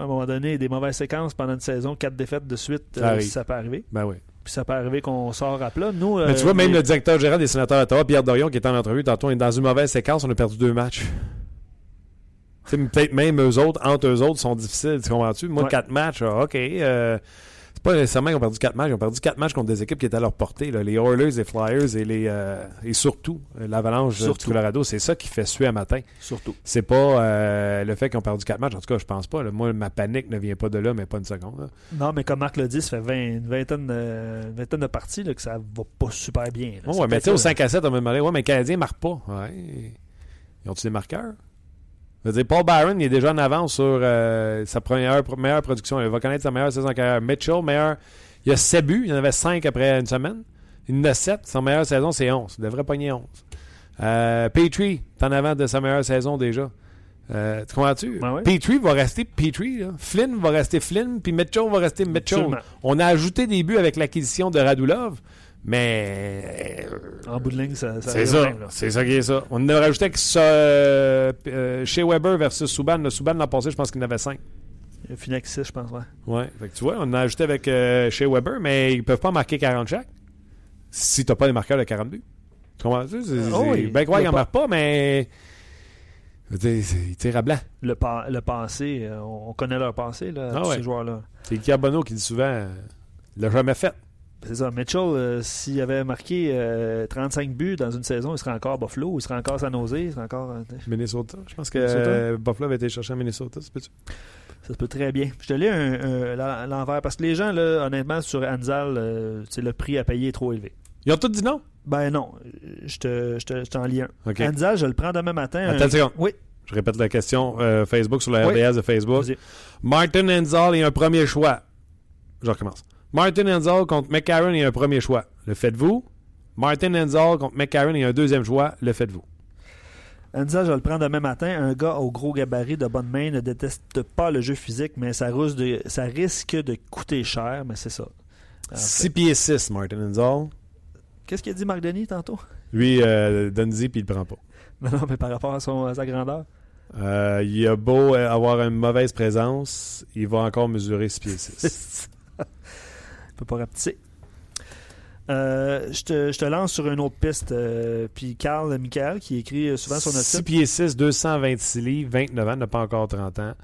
à un moment donné, des mauvaises séquences pendant une saison, quatre défaites de suite, Ça euh, ça peut arriver. Ben oui. Puis ça peut arriver qu'on sort à plat. Nous, Mais euh, tu vois, même les- le directeur général des sénateurs d'Ottawa, Pierre Dorion, qui est en entrevue tantôt, est dans une mauvaise séquence. On a perdu deux matchs. Peut-être même eux autres, entre eux autres, sont difficiles. Tu comprends-tu? Moi, Ouais. quatre matchs, ah, OK. euh, c'est pas nécessairement qu'ils ont perdu quatre matchs. Ils ont perdu quatre matchs contre des équipes qui étaient à leur portée. là. Les Oilers, les Flyers et, les, euh, et surtout euh, l'Avalanche du. Colorado. C'est ça qui fait suer à matin. Surtout. C'est pas euh, le fait qu'ils ont perdu quatre matchs. En tout cas, je pense pas. là. Moi, ma panique ne vient pas de là, mais pas une seconde. là. Non, mais comme Marc l'a dit, ça fait 20, une, vingtaine, de- une vingtaine de parties que ça va pas super bien. là. Oh, ouais, mais peut-être tu sais, au ça. 5 à 7, on me demandait, ouais, mais les Canadiens ne marquent pas. Ouais. Ils ont-tu des marqueurs? Je veux dire, Paul Byron, il est déjà en avance sur euh, sa première meilleure production. Il va connaître sa meilleure saison en carrière. Mitchell, meilleur. Il a 7 buts. Il en avait 5 après une semaine. Il en a 7. Sa meilleure saison, c'est 11. Il devrait pogner 11. Euh, Petrie, t'en avant de sa meilleure saison déjà. Euh, tu comprends-tu? Ouais. Petrie va rester Petrie. là. Flynn va rester Flynn. Puis Mitchell va rester Mitchell. Absolument. On a ajouté des buts avec l'acquisition de Radulov. Mais En bout de ligne, ça, ça c'est ça. C'est ça qui est ça. On a rajouté que euh, euh, chez Weber versus Subban. Le Subban l'an passé, je pense qu'il en avait 5. Il a fini avec 6, je pense, ouais. Ouais. Fait que tu vois, on a ajouté avec euh, chez Weber, mais ils peuvent pas marquer 40 chaque si t'as pas des marqueurs de 40 buts. Tu comprends? C'est, c'est, Oh oui. ben quoi, Il ils en marquent pas, mais. Ils tirent à blanc. Le, pa- le passé, euh, on connaît leur passé, là, Ah tous ouais. ces joueurs-là. C'est Carbonneau qui dit souvent euh, il l'a jamais fait. C'est ça. Mitchell, euh, s'il avait marqué euh, 35 buts dans une saison, il serait encore Buffalo, il serait encore San Jose, il serait encore. euh, Minnesota. Je pense que euh, Buffalo avait été chercher à Minnesota, c'est peux-tu? Ça se peut très bien. Je te lis un, un- l'en- l'envers parce que les gens, là, honnêtement, sur Anzal, euh, c'est le prix à payer est trop élevé. Ils ont tous dit non? Ben non, euh, je te- je te- je t'en lis un. Anzal, je le prends demain matin. Attends un- seconde. Oui, Je répète la question euh, Facebook sur la Oui. RDS de Facebook. vas-y. Martin Enzal est un premier choix. Je recommence. Martin Enzal contre McCarron est un premier choix. Le faites-vous? Martin Enzal contre McCarron est un deuxième choix. Le faites-vous? Anzal, je le prends demain matin. Un gars au gros gabarit de bonne main ne déteste pas le jeu physique, mais ça, ruse de- ça risque de coûter cher, mais c'est ça. En fait. 6 pieds 6, Martin Enzal. Qu'est-ce qu'il a dit Marc Denis tantôt? Lui, euh, puis il le prend pas. Non, non, mais par rapport à, son, à sa grandeur? Euh, il a beau euh, avoir une mauvaise présence, il va encore mesurer 6 pieds 6. Pas rapetisser. Euh, je, te, je te lance sur une autre piste. euh, puis Carl Michael, qui écrit euh, souvent sur notre 6 site. pieds 6, 226 livres, 29 ans, n'a pas encore 30 ans.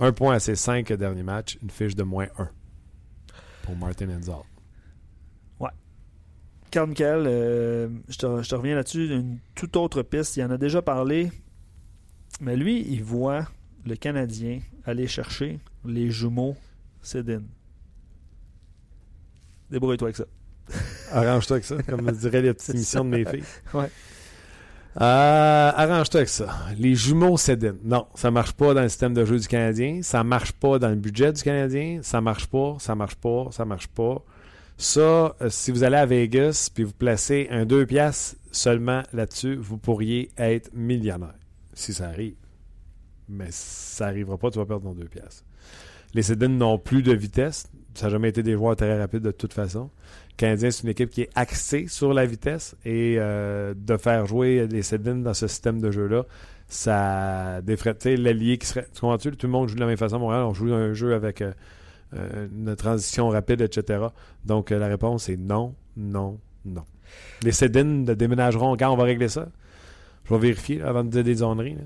Un point à ses 5 derniers matchs, une fiche de moins 1 pour Martin Enzal. Carl Michael, euh, je, te, je te reviens là-dessus. Une toute autre piste. Il en a déjà parlé. Mais lui, il voit le Canadien aller chercher les jumeaux Sedin. Débrouille-toi avec ça. Arrange-toi avec ça, comme dirait les petites émissions de mes filles. Ouais. Euh, Arrange-toi avec ça. Les jumeaux Sedin. Non, ça marche pas dans le système de jeu du Canadien. Ça marche pas dans le budget du Canadien. Ça marche pas, ça marche pas, ça marche pas. Ça, euh, si vous allez à Vegas puis vous placez un 2 piastres seulement là-dessus, vous pourriez être millionnaire. Si ça arrive. Mais ça arrivera pas, tu vas perdre ton 2 piastres. Les Sedin n'ont plus de vitesse. Ça n'a jamais été des joueurs très rapides de toute façon. Le Canadien, c'est une équipe qui est axée sur la vitesse et euh, de faire jouer les Sedin dans ce système de jeu-là, ça. Tu sais, l'allié qui serait. Tu comprends-tu? Tout le monde joue de la même façon à Montréal. On joue un jeu avec euh, euh, une transition rapide, etc. Donc, la réponse est non, non, non. Les Sedin déménageront quand on va régler ça? Je vais vérifier avant de dire des zonneries. là.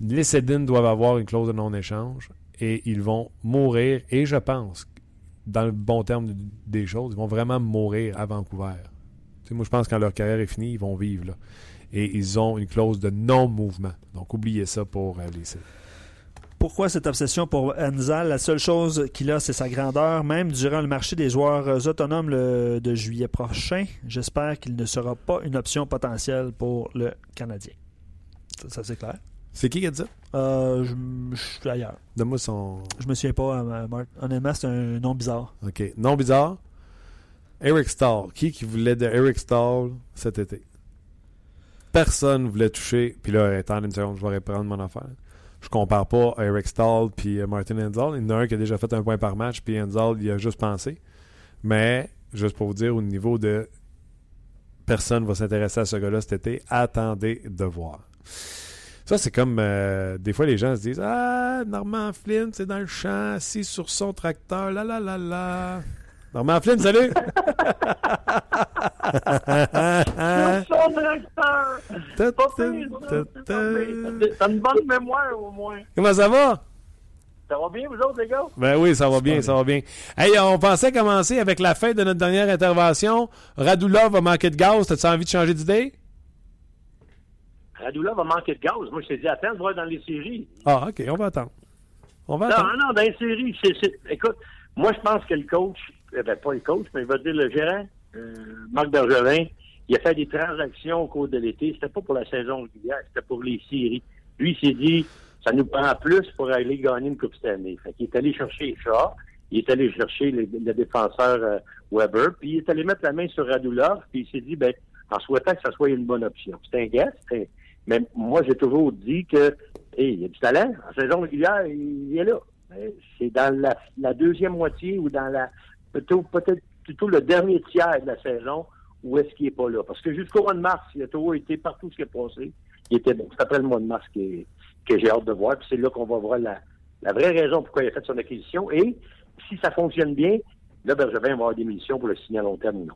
Les Sedin doivent avoir une clause de non-échange et ils vont mourir. Et je pense, dans le bon terme de- des choses, ils vont vraiment mourir à Vancouver. Moi, je pense que quand leur carrière est finie, ils vont vivre là. Et ils ont une clause de non-mouvement. Donc, oubliez ça pour euh, les. Pourquoi cette obsession pour Anzal? La seule chose qu'il a, c'est sa grandeur. Même durant le marché des joueurs autonomes le- de juillet prochain, j'espère qu'il ne sera pas une option potentielle pour le Canadien. Ça, c'est clair? C'est qui qui a dit ça? Euh, je, je suis ailleurs. Donne-moi son. Je me souviens pas, euh, Marc. Honnêtement, c'est un nom bizarre. OK. Non bizarre. Eric Stahl. Qui qui voulait de Eric Stahl cet été? Personne voulait toucher. Puis là, attends une seconde, je vais reprendre mon affaire. Je compare pas Eric Stahl puis euh, Martin Enzal. Il y en a un qui a déjà fait un point par match, puis Enzal, il a juste pensé. Mais, juste pour vous dire, au niveau de personne va s'intéresser à ce gars-là cet été, attendez de voir. Ça, c'est comme euh, des fois les gens se disent Ah, Normand Flynn, c'est dans le champ, assis sur son tracteur, la la la la. Normand Flynn, salut! Ta, ta, ta. T'as une bonne mémoire au moins. Comment ça va? Ça va bien, vous autres, les gars? Ben oui, ça va bien, ça va bien. Hey, on pensait commencer avec la fin de notre dernière intervention. Radulov va manquer de gaz. T'as-tu envie de changer d'idée? Radula va manquer de gaz. Moi, je t'ai dit, attends de voir dans les séries. Ah, OK, on va attendre. On va Non, attendre. non, dans les séries, c'est, c'est- écoute, moi, je pense que le coach, eh ben, pas le coach, mais il va dire le gérant, euh, Marc Bergevin, il a fait des transactions au cours de l'été. C'était pas pour la saison régulière, c'était pour les séries. Lui, il s'est dit, ça nous prend plus pour aller gagner une Coupe Stanley. Fait qu'il est allé chercher Shaw, il est allé chercher le, le défenseur euh, Weber, puis il est allé mettre la main sur Radulov, puis il s'est dit, ben, en souhaitant que ça soit une bonne option. C'est un gars, c'est mais moi, j'ai toujours dit que, hey, il y a du talent. En saison régulière, il est là. C'est dans la, deuxième moitié ou dans la, plutôt, peut-être plutôt le dernier tiers de la saison où est-ce qu'il est pas là. Parce que jusqu'au mois de mars, il a toujours été partout ce qui est passé. Il était bon. C'est après le mois de mars que, que j'ai hâte de voir. Puis c'est là qu'on va voir la, la vraie raison pourquoi il a fait son acquisition. Et si ça fonctionne bien, là, Bergevin va avoir des missions pour le signer à long terme ou non.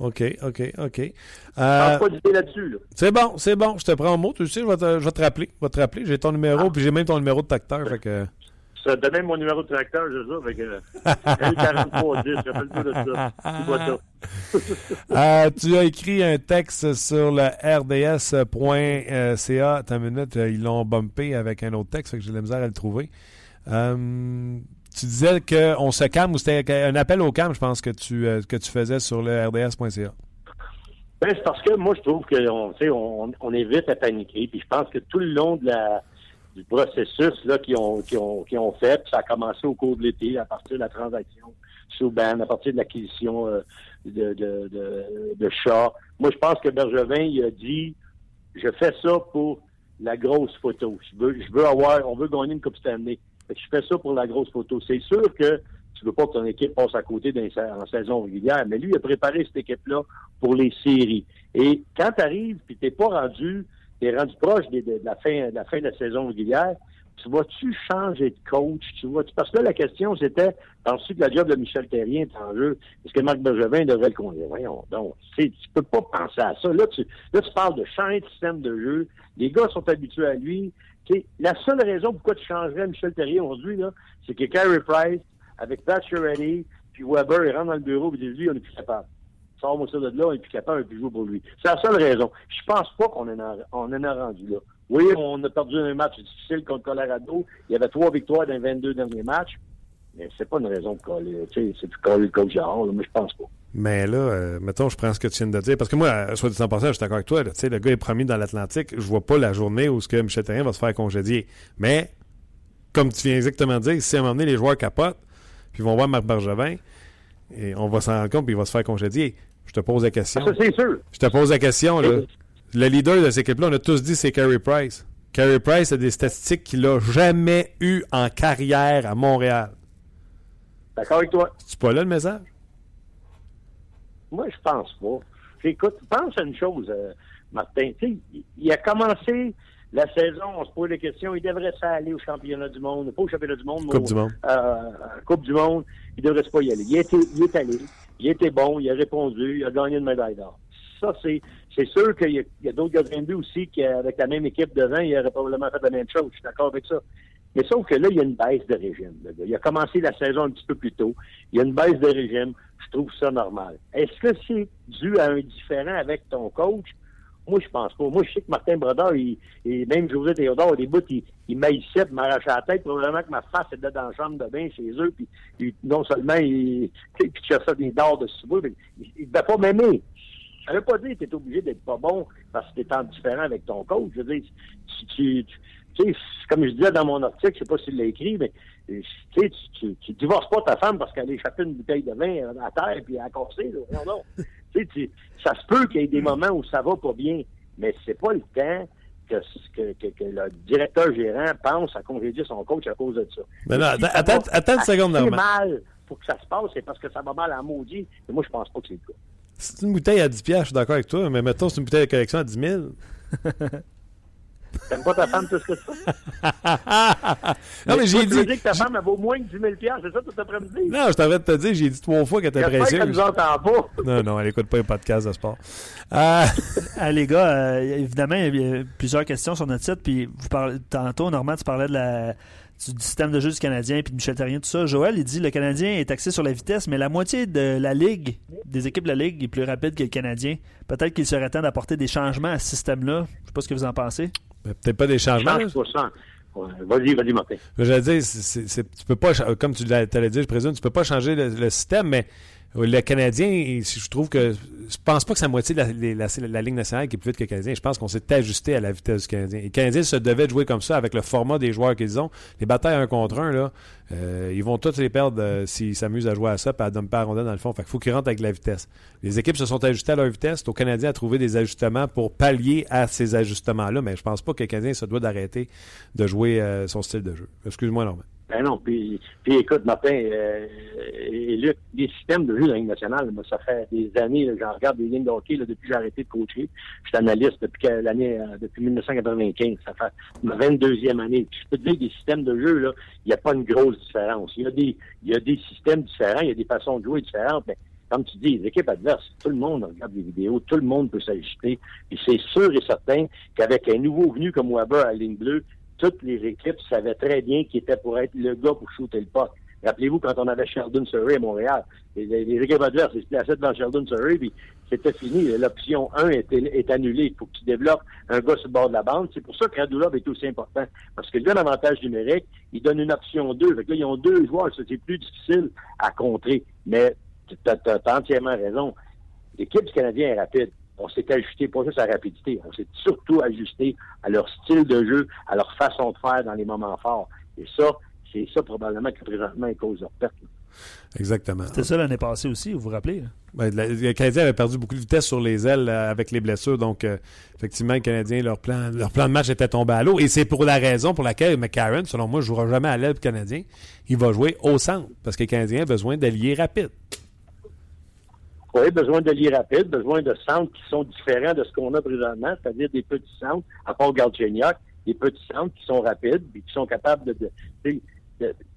OK, OK, OK. Je Euh, pas d'idée là-dessus. Là. c'est bon, c'est bon. Je te prends au mot. Tu sais, je vais te, je vais te rappeler. Je vais te rappeler. J'ai ton numéro, puis j'ai même ton numéro de tracteur. Fait que... Ça donne même mon numéro de tracteur, je sais, avec euh, L4310, rappelle-toi de ça. Tu vois ça. Euh, tu as écrit un texte sur le rds.ca. T'as une minute, euh, ils l'ont bumpé avec un autre texte, fait que j'ai de la misère à le trouver. Euh, tu disais qu'on se calme, ou c'était un appel au calme, je pense, que tu, euh, que tu faisais sur le rds.ca. Ben, c'est parce que moi, je trouve qu'on on, on évite à paniquer. Puis je pense que tout le long du processus là qu'ils ont, ont, ont fait, ça a commencé au cours de l'été, à partir de la transaction Souban, à partir de l'acquisition euh, de, de, de, de Shaw. Moi, je pense que Bergevin, il a dit je fais ça pour la grosse photo. Je veux, je veux avoir, on veut gagner une Coupe Stanley. Fait que je fais ça pour la grosse photo. C'est sûr que tu veux pas que ton équipe passe à côté en saison régulière, mais lui, il a préparé cette équipe-là pour les séries. Et quand tu arrives, puis t'es pas rendu, t'es rendu proche de, la fin, de la fin de la saison régulière, tu vas-tu changer de coach? Tu vois, parce que là, la question, c'était, penses-tu que la job de Michel Terrien est en jeu? Est-ce que Marc Bergevin devrait le conduire? Voyons donc. Tu tu peux pas penser à ça. Là, tu, là, tu parles de changer de système de jeu. Les gars sont habitués à lui. La seule raison pourquoi tu changerais Michel Terrien aujourd'hui, c'est que Carey Price, avec Pat Ready, puis Weber, il rentre dans le bureau et dit, lui, on n'est plus capable. Sors-moi ça de là, on n'est plus capable, on n'est plus jouer pour lui. C'est la seule raison. Je pense pas qu'on en a, rendu là. Oui, on a perdu un match difficile contre Colorado. Il y avait trois victoires dans les 22 derniers matchs. Mais c'est pas une raison de coller. C'est de coller le coach mais je pense pas. Mais là, euh, mettons, je prends ce que tu viens de dire. Parce que moi, euh, soit dit en passant, je suis d'accord avec toi. là, le gars est promis dans l'Atlantique. Je vois pas la journée où ce que Michel Terrien va se faire congédier. Mais, comme tu viens exactement de dire, si à un moment donné, les joueurs capotent, puis ils vont voir Marc Bergevin, et on va s'en rendre compte, puis il va se faire congédier. Je te pose la question. Ça, c'est sûr. Je te pose la question, là. Le leader de cette équipe-là, on a tous dit, c'est Carey Price. Carey Price a des statistiques qu'il a jamais eues en carrière à Montréal. D'accord avec toi? C'est pas là le message? Moi, je pense pas. Écoute, pense à une chose, euh, Martin. Il- a commencé la saison, on se pose des questions, il devrait aller au championnat du monde, pas au championnat du monde, mais Coupe au- du monde. euh, Coupe du monde, il devrait pas y aller. Il, était, il est allé, il était bon, il a répondu, il a gagné une médaille d'or. Ça, c'est, c'est sûr qu'il y a, il y a d'autres gardiens de but aussi qui, avec la même équipe devant, il aurait probablement fait la même chose. Je suis d'accord avec ça. Mais sauf que là, il y a une baisse de régime. Il a commencé la saison un petit peu plus tôt. Il y a une baisse de régime. Je trouve ça normal. Est-ce que c'est dû à un différent avec ton coach? Moi, je pense pas. Moi, je sais que Martin Brodeur, il, et même José Théodore, au début, il, il maïssait, puis m'arrachait la tête. Probablement que ma face était dans la chambre de bain chez eux, puis il- non seulement il, puis il cherchait des dards de sous mais il, il devait pas m'aimer. Ça veut pas dire que tu es obligé d'être pas bon parce que tu es en différent avec ton coach. Je veux dire, tu, tu, tu- comme je disais dans mon article, je sais pas s'il l'a écrit, mais euh, tu sais, tu, divorces pas ta femme parce qu'elle a échappé une bouteille de vin à terre puis elle a cassé. Là. Non, non. tu ça se peut qu'il y ait des moments où ça va pas bien, mais c'est pas le temps que, que, que, que le directeur gérant pense à congédier son coach à cause de ça. Mais non, Si attends, va attends une seconde, Normand. mal pour que ça se passe, c'est parce que ça va mal à maudit. Mais moi, je pense pas que c'est le cas. C'est une bouteille à 10 piastres, je suis d'accord avec toi, mais mettons, c'est une bouteille de collection à 10 000. T'aimes pas ta femme plus que ça? non, mais j'ai Toi, tu dit. dire que ta femme, elle vaut moins que 10 000 c'est ça tout après-midi? Non, je t'arrête de te dire, j'ai dit trois fois qu'elle était qu'elle précieuse. nous entend pas. Non, non, elle écoute pas les podcasts de sport. Euh, Ah, les gars, euh, évidemment, il y a plusieurs questions sur notre site. Puis vous parlez, tantôt, Normand, tu parlais de la, du, du système de jeu du Canadien puis de Michel Terrien, tout ça. Joël, il dit le Canadien est axé sur la vitesse, mais la moitié de la Ligue, des équipes de la Ligue, est plus rapide que le Canadien. Peut-être qu'il serait temps d'apporter des changements à ce système-là. Je sais pas ce que vous en pensez. Peut-être pas des changements. Change pour ça. Ouais, Vas-y, vas-y, Martin. J'allais dire, c'est- c'est- tu peux pas, comme tu l'as t'allais dire, je présume, tu peux pas changer le, le système, mais le Canadien, il- je trouve que je pense pas que c'est la moitié de la, la, la- la Ligue nationale qui est plus vite que le Canadien. Je pense qu'on s'est ajusté à la vitesse du Canadien. Et le Canadien se devait de jouer comme ça avec le format des joueurs qu'ils ont. Les batailles un contre un, là, euh, ils vont tous les perdre euh, s'ils s'amusent à jouer à ça et à à rondelle dans le fond. Fait qu'il faut qu'ils rentrent avec la vitesse. Les équipes se sont ajustées à leur vitesse. C'est au Canadien à trouver des ajustements pour pallier à ces ajustements-là, mais je pense pas que le Canadien se doit d'arrêter de jouer euh, son style de jeu. Excuse-moi, Normand. Ben non, puis, écoute, Martin euh, et Luc, les systèmes de jeu de la Ligue nationale, moi, ça fait des années, j'en regarde des lignes de hockey là, depuis que j'ai arrêté de coacher. Je suis analyste depuis l'année euh, depuis 1995. Ça fait ma 22e année. Puis je peux te dire des systèmes de jeu, il n'y a pas une grosse différence. Il y a des il y a des systèmes différents, il y a des façons de jouer différentes, mais comme tu dis, les équipes adverses, tout le monde regarde des vidéos, tout le monde peut s'ajuster. Puis c'est sûr et certain qu'avec un nouveau venu comme Weber à la ligne bleue, toutes les équipes savaient très bien qui était pour être le gars pour shooter le puck. Rappelez-vous quand on avait Sheldon Surrey à Montréal, les, les- équipes se plaçaient devant Sheldon Surrey, puis c'était fini. L'option 1 est, est annulée. Il faut que tu développes un gars sur le bord de la bande. C'est pour ça que Radulov est aussi important. Parce que lui, un avantage numérique, il donne une option 2. Fait que là, ils ont deux joueurs. C'est plus difficile à contrer. Mais tu as, entièrement raison. L'équipe du Canadien est rapide. On s'est ajusté pas juste à la rapidité, on s'est surtout ajusté à leur style de jeu, à leur façon de faire dans les moments forts. Et ça, c'est ça probablement qui présentement est cause de leur perte. Exactement. C'était ça l'année passée aussi, vous vous rappelez? là? Ben, la- le Canadien avait perdu beaucoup de vitesse sur les ailes euh, avec les blessures. Donc, euh, effectivement, le Canadien, leur plan, leur plan de match était tombé à l'eau. Et c'est pour la raison pour laquelle McCarron, selon moi, ne jouera jamais à l'aile du Canadien. Il va jouer au centre. Parce que le Canadien a besoin d'alliés rapides. Oui, besoin de lits rapides, besoin de centres qui sont différents de ce qu'on a présentement, c'est-à-dire des petits centres, à part Galchenyuk, des petits centres qui sont rapides et qui sont capables de...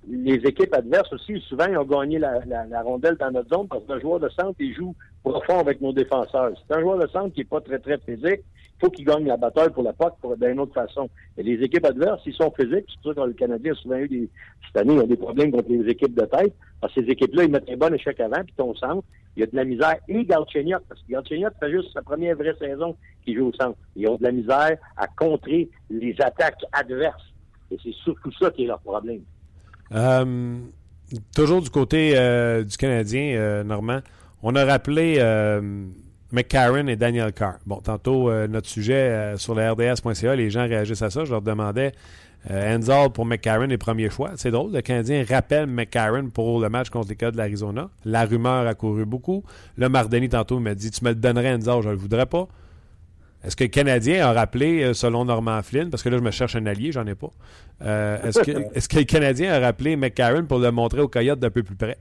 les équipes adverses aussi, souvent, ils ont gagné la, rondelle dans notre zone parce que le joueur de centre, il joue profond avec nos défenseurs. C'est un joueur de centre qui n'est pas très, très physique. Il faut qu'il gagne la bataille pour la POC d'une autre façon. Les équipes adverses, ils sont physiques. C'est pour que le Canadien a souvent eu des, cette année, ils ont des problèmes contre les équipes de tête. Parce que ces équipes-là, ils mettent un bon échec avant, puis ton centre, il y a de la misère. Et Galchenyuk, parce que Galchenyuk fait juste sa première vraie saison qu'il joue au centre. Ils ont de la misère à contrer les attaques adverses. Et c'est surtout ça qui est leur problème. Euh, toujours du côté euh, du Canadien, euh, Normand, on a rappelé McCarron et Daniel Carr. Bon, tantôt, notre sujet sur la RDS.ca, les gens réagissent à ça. Je leur demandais euh, Enzel pour McCarron les premiers choix. C'est drôle, le Canadien rappelle McCarron pour le match contre les cas de l'Arizona. La rumeur a couru beaucoup. Le Mardini, tantôt, m'a dit Tu me le donnerais, Enzel, je ne le voudrais pas. Est-ce que le Canadien a rappelé, euh, selon Norman Flynn, parce que là, je me cherche un allié, j'en ai pas. euh, est-ce, que, est-ce que le Canadien a rappelé McCarron pour le montrer au Coyote d'un peu plus près?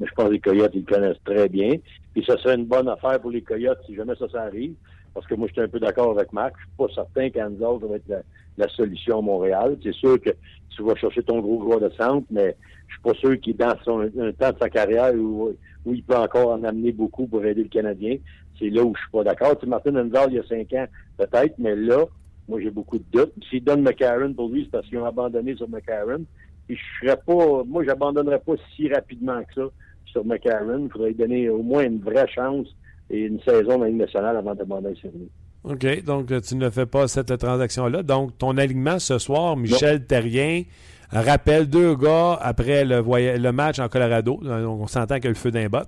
Je pense que les Coyotes, ils le connaissent très bien. Puis ça serait une bonne affaire pour les Coyotes si jamais ça, ça arrive. Parce que moi, je suis un peu d'accord avec Marc. Je suis pas certain qu'Anzal va être la, la solution à Montréal. C'est sûr que tu vas chercher ton gros joueur de centre, mais je suis pas sûr qu'il est dans son, un temps de sa carrière où, il peut encore en amener beaucoup pour aider le Canadien. C'est là où je suis pas d'accord. Tu Martin Anzal, il y a cinq ans, peut-être, mais là, moi, j'ai beaucoup de doutes. S'ils donnent McCarron pour lui, c'est parce qu'ils ont abandonné sur McCarron. Puis je serais pas, moi, j'abandonnerais pas si rapidement que ça sur McCarron. Il faudrait lui donner au moins une vraie chance et une saison dans la Ligue nationale avant d'abandonner sur lui. OK, donc euh, tu ne fais pas cette transaction-là. Donc, ton alignement ce soir, Michel Terrien rappelle deux gars après le, match en Colorado. Euh, Donc, on s'entend qu'il y a le feu d'un bot.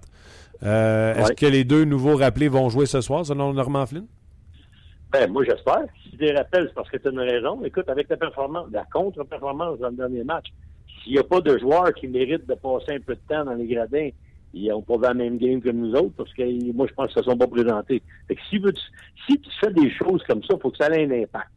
Euh, Est-ce que les deux nouveaux rappelés vont jouer ce soir, selon Norman Flynn? Ben, moi, j'espère. Si des rappels, c'est parce que tu as une raison. Écoute, avec la performance, la contre-performance dans le dernier match, s'il n'y a pas de joueurs qui méritent de passer un peu de temps dans les gradins, ils n'ont pas la même game que nous autres, parce que moi, je pense qu'ils ne sont pas présentés. Fait que si, si tu fais des choses comme ça, il faut que ça ait un impact.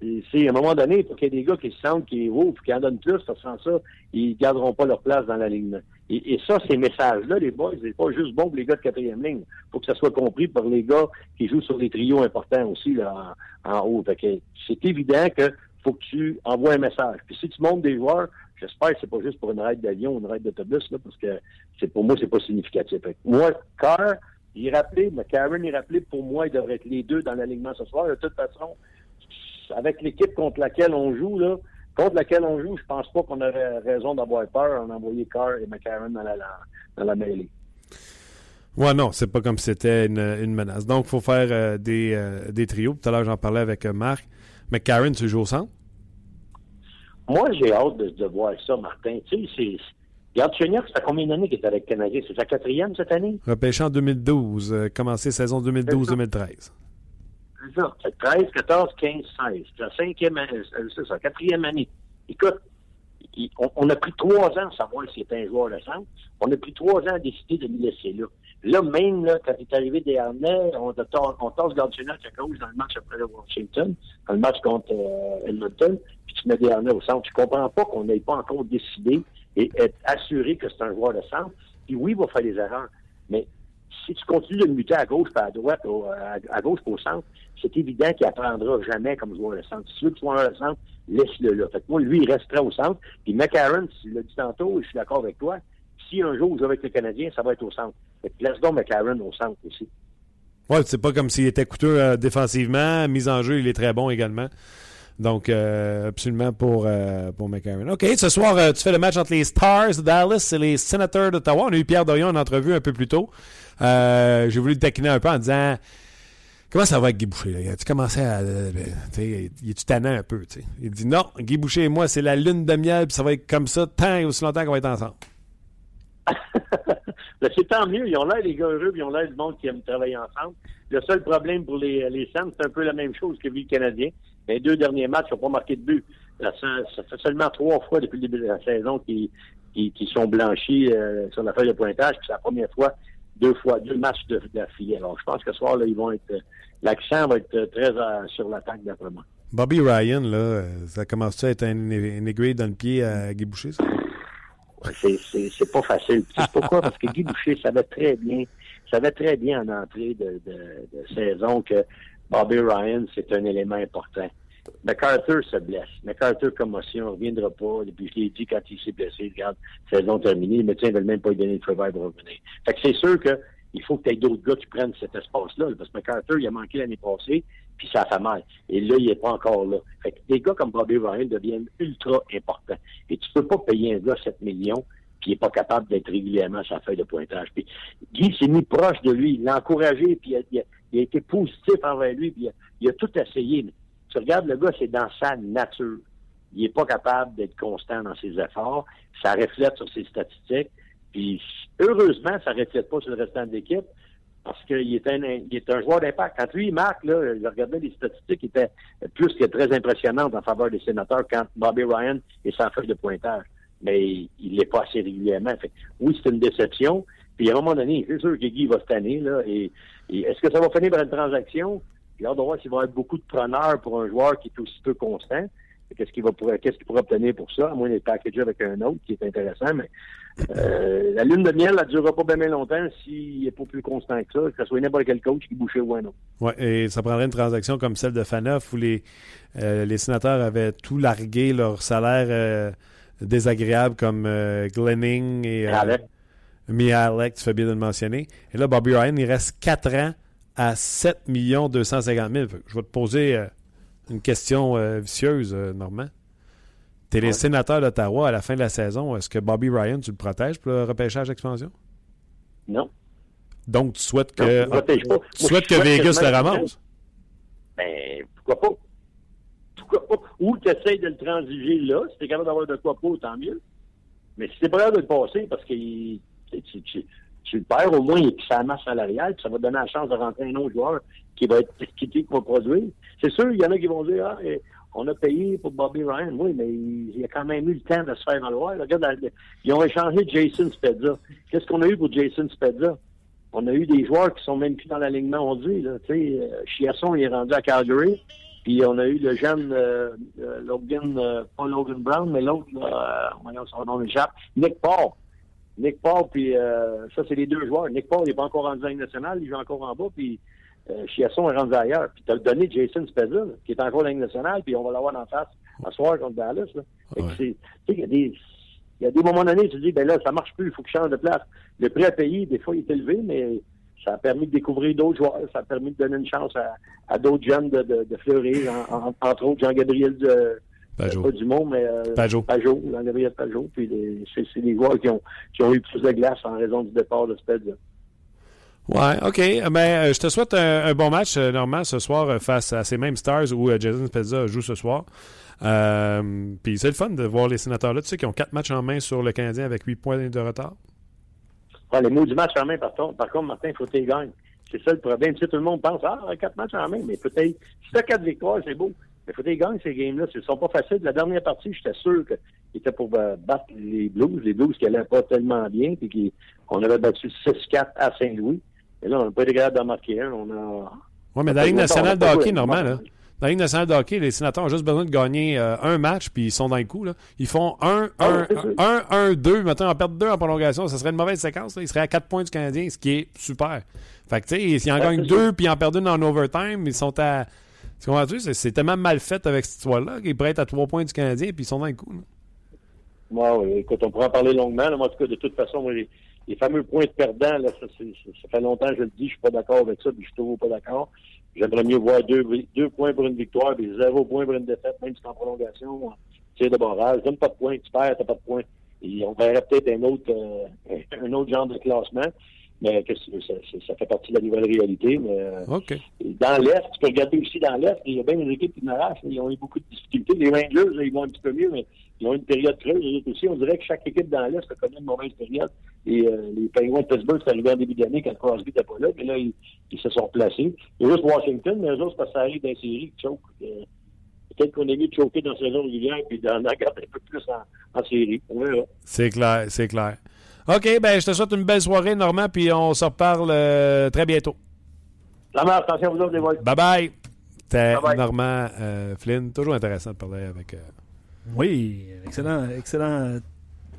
À un moment donné, il faut qu'il y ait des gars qui se sentent qui est haut, puis qui en donnent plus, que sans ça, ils ne garderont pas leur place dans l'alignement. Et, et ça, ces messages-là, les boys, c'est pas juste bon pour les gars de quatrième ligne. faut que ça soit compris par les gars qui jouent sur des trios importants aussi, là, en, haut. C'est évident que faut que tu envoies un message. Puis si tu montes des joueurs, j'espère que c'est pas juste pour une raide d'avion ou une raide d'autobus, parce que c'est pour moi, c'est pas significatif. Moi, Carr, il est rappelé, mais Karen est rappelé, pour moi, il devrait être les deux dans l'alignement ce soir. De toute façon, avec l'équipe contre laquelle on joue, là, contre laquelle on joue, je pense pas qu'on aurait raison d'avoir peur en envoyer Carr et McCarron dans la, la- dans la mêlée. Ouais, non, c'est pas comme si c'était une, une menace. Donc, il faut faire euh, des, euh, des trios. Tout à l'heure, j'en parlais avec euh, Marc. McCarron, tu joues au centre? Moi, j'ai hâte de, de voir ça, Martin. Tu sais, c'est. Regarde, ça fait combien d'années qu'il est avec le Canadien? C'est sa quatrième cette année? Repêché en 2012, euh, commencé saison 2012-2013. C'est ça. C'est 13, 14, 15, 16. C'est la cinquième année, euh, c'est ça, quatrième année. Écoute, il- on, on a pris trois ans à savoir s'il était un joueur de centre. On a pris trois ans à décider de le laisser là. Là, même là, quand il est arrivé des Harnais, on, on tasse Gardionac à cause dans le match après le Washington, dans le match contre euh, Edmonton. Puis tu mets des au centre. Je comprends pas qu'on n'ait pas encore décidé et être assuré que c'est un joueur de centre. Puis oui, il va faire des erreurs, mais si tu continues de le muter à gauche pas à droite, à, gauche pas au centre, c'est évident qu'il apprendra jamais comme joueur de centre. Si tu veux que joueur de centre, laisse-le là. Fait que moi, lui, il restera au centre. Puis McCarron, tu l'as dit tantôt, et je suis d'accord avec toi, si un jour vous avec le Canadien, ça va être au centre. Fait que laisse donc McCarron au centre aussi. Ouais, c'est pas comme s'il était coûteux euh, défensivement. Mise en jeu, il est très bon également. Donc, euh, absolument pour, euh, pour McCarron. OK, ce soir, tu fais le match entre les Stars de Dallas et les Senators d'Ottawa. On a eu Pierre Dorion en entrevue un peu plus tôt. J'ai voulu le taquiner un peu en disant Comment ça va avec Guy Boucher? Tu commençais à. il est-tu tannant un peu? sais? Il dit non, Guy Boucher et moi, c'est la lune de miel, puis ça va être comme ça tant et aussi longtemps qu'on va être ensemble. Ben, c'est tant mieux. Ils ont l'air, les gars heureux, puis ils ont l'air du monde qui aime travailler ensemble. Le seul problème pour les, les c'est un peu la même chose que vu le Canadien. Les deux derniers matchs, ils n'ont pas marqué de but. Ça, fait seulement trois fois depuis le début de la saison qu'ils qui, sont blanchis euh, sur la feuille de pointage. Puis c'est la première fois, deux fois, deux matchs de, d'affilée. Alors, je pense que ce soir, là, ils vont être. L'accent va être très euh, sur l'attaque, d'après moi. Bobby Ryan, là, ça commence à être un, aiguille dans le pied à Guy Boucher, ça? c'est pas facile. Tu sais pourquoi? Parce que Guy Boucher savait très bien, savait très bien en entrée de, saison que Bobby Ryan, c'est un élément important. MacArthur se blesse. MacArthur, commotion, ne reviendra pas. Et puis, je l'ai dit quand il s'est blessé, regarde, saison terminée, les médecins ne veulent même pas lui donner le travail pour revenir. Fait que c'est sûr que il faut que tu aies d'autres gars qui prennent cet espace-là. Parce que MacArthur, il a manqué l'année passée, puis ça fait mal. Et là, il n'est pas encore là. Fait que des gars comme Bobby Ryan deviennent ultra importants. Et tu peux pas payer un gars 7 millions puis il n'est pas capable d'être régulièrement sur sa feuille de pointage. Puis Guy s'est mis proche de lui, il l'a encouragé, puis il a, été positif envers lui, puis il a, tout essayé. Tu regardes le gars, c'est dans sa nature. Il n'est pas capable d'être constant dans ses efforts. Ça reflète sur ses statistiques. Puis heureusement, ça ne reflète pas sur le restant de l'équipe parce qu'il est un, joueur d'impact. Quand lui, il marque, là, je regardais les statistiques étaient plus que très impressionnantes en faveur des sénateurs quand Bobby Ryan est sans feuille de pointage. Mais il l'est pas assez régulièrement. Oui, c'est une déception. Puis à un moment donné, c'est sûr que Guy va cette année, là, et, est-ce que ça va finir par une transaction? Là, on va voir s'il va y avoir beaucoup de preneurs pour un joueur qui est aussi peu constant. Qu'est-ce qu'il va pourra obtenir pour ça, à moins d'être packagé avec un autre qui est intéressant, mais euh, la lune de miel, elle ne durera pas bien longtemps s'il n'est pas plus constant que ça, que ce soit n'importe quel coach qui bouchait ou un autre. Oui, et ça prendrait une transaction comme celle de Faneuf où les, euh, les sénateurs avaient tout largué leur salaire euh, désagréable comme Glenning et Mihalek, tu fais bien de le mentionner. Et là, Bobby Ryan, il reste 4 ans à 7 250 000. Je vais te poser une question vicieuse, Normand. T'es les sénateurs d'Ottawa à la fin de la saison. Est-ce que Bobby Ryan, tu le protèges pour le repêchage d'expansion? Non. Donc, tu souhaites que, tu souhaites que Vegas le ramasse? Ben, pourquoi pas? Ou tu essaies de le transiger là. Si tu es capable d'avoir de quoi pas, tant mieux. Mais si tu pas capable de le passer parce que tu, le perds, au moins, il est sa masse salariale, puis ça va donner la chance de rentrer un autre joueur qui va être qui, qui va produire. C'est sûr, il y en a qui vont dire Ah, on a payé pour Bobby Ryan, oui, mais il, a quand même eu le temps de se faire valoir. Regarde, ils ont échangé Jason Spezza. Qu'est-ce qu'on a eu pour Jason Spezza? On a eu des joueurs qui sont même plus dans l'alignement, on dit. Là. Euh, Chiasson, il est rendu à Calgary. Puis on a eu le jeune euh, euh, Logan, pas Logan Brown, mais l'autre, voyons son nom échappe, Nick Paul. Nick Paul, puis ça, c'est les deux joueurs. Nick Paul, il n'est pas encore en nationale, il joue encore en bas, puis euh, Chiasson est rendu ailleurs. Puis tu as donné Jason Spezza, qui est encore Ligue nationale, puis on va l'avoir en face à soir contre Dallas. Il y, a des, y a des moments donnés, tu te dis, ben là, ça marche plus, il faut que je change de place. Le prix à payer, des fois, il est élevé, mais ça a permis de découvrir d'autres joueurs, ça a permis de donner une chance à, d'autres jeunes de, de, fleurir, entre autres Jean-Gabriel de, Pajot. Pas Dumont, mais euh, Pajot. Pajot, Jean-Gabriel Pajot. Puis c'est des joueurs qui ont, qui ont eu plus de glace en raison du départ de Spezza. Ouais, OK. Ben, euh, je te souhaite un, bon match, euh, Normand, ce soir, euh, face à ces mêmes Stars où Jason Spezza joue ce soir. Puis c'est le fun de voir les sénateurs-là, tu sais, qui ont quatre matchs en main sur le Canadien avec huit points de retard. Ouais, les mots du match en main, par contre, par contre Martin, il faut que tu gagnes. C'est ça le problème. Tu sais, tout le monde pense, ah, quatre matchs en main, mais peut-être, si tu as quatre victoires, c'est beau. Mais il faut que tu gagnes ces games-là. Ce ne sont pas faciles. La dernière partie, j'étais sûr qu'ils étaient pour battre les Blues, les Blues qui n'allaient pas tellement bien, puis qu'on avait battu 6-4 à Saint-Louis. Et là, on n'a pas été capable d'en marquer un. On a. Oui, mais dans la Ligue nationale de hockey, normal, là. Dans la Ligue nationale de hockey, les sénateurs ont juste besoin de gagner euh, un match, puis ils sont dans le coup. Là. Ils font 1, 1, 1, 1, 2. Maintenant, en perdre 2 en prolongation, ça serait une mauvaise séquence. Là. Ils seraient à 4 points du Canadien, ce qui est super. Fait que, tu sais, s'ils en gagnent 2 puis ils en perdent une en overtime, ils sont à. Tu comprends-tu? C'est, c'est tellement mal fait avec cette histoire-là qu'ils pourraient être à 3 points du Canadien, puis ils sont dans le coup. Là. Moi, oui, écoute, on pourra en parler longuement. Là. Moi, en tout cas, de toute façon, moi, les, les fameux points de perdant, là, ça fait longtemps que je le dis, je suis pas d'accord avec ça, puis je suis toujours pas d'accord. J'aimerais mieux voir deux, points pour une victoire, puis zéro point pour une défaite, même si c'est en prolongation, tir de barrage. Donne pas de points, tu perds, t'as pas de points. Et on verrait peut-être un autre, euh, un autre genre de classement. Mais que ça, fait partie de la nouvelle réalité. Mais euh, dans l'Est, tu peux regarder aussi dans l'Est, il y a bien des équipes qui n'arrachent, ils ont eu beaucoup de difficultés. Les Rangers, ils vont un petit peu mieux, mais ils ont une période creuse, aussi. On dirait que chaque équipe dans l'Est a connu une mauvaise période. Et euh, les Penguins de Pittsburgh, c'est arrivé en début d'année quand Crosby n'était pas là, mais là, ils, ils se sont replacés. Il y a juste Washington, mais eux autres, parce que ça arrive dans les séries choquent. Euh, Peut-être qu'on est mieux de choquer dans la saison régulière puis d'en garder un peu plus en, en série. C'est clair, c'est clair. OK, ben je te souhaite une belle soirée, Normand, puis on se reparle euh, très bientôt. La mère, attention à vous autres, les boys. Bye bye. C'était Bye bye. Normand euh, Flynn. Toujours intéressant de parler avec. Euh... Oui, excellent, excellent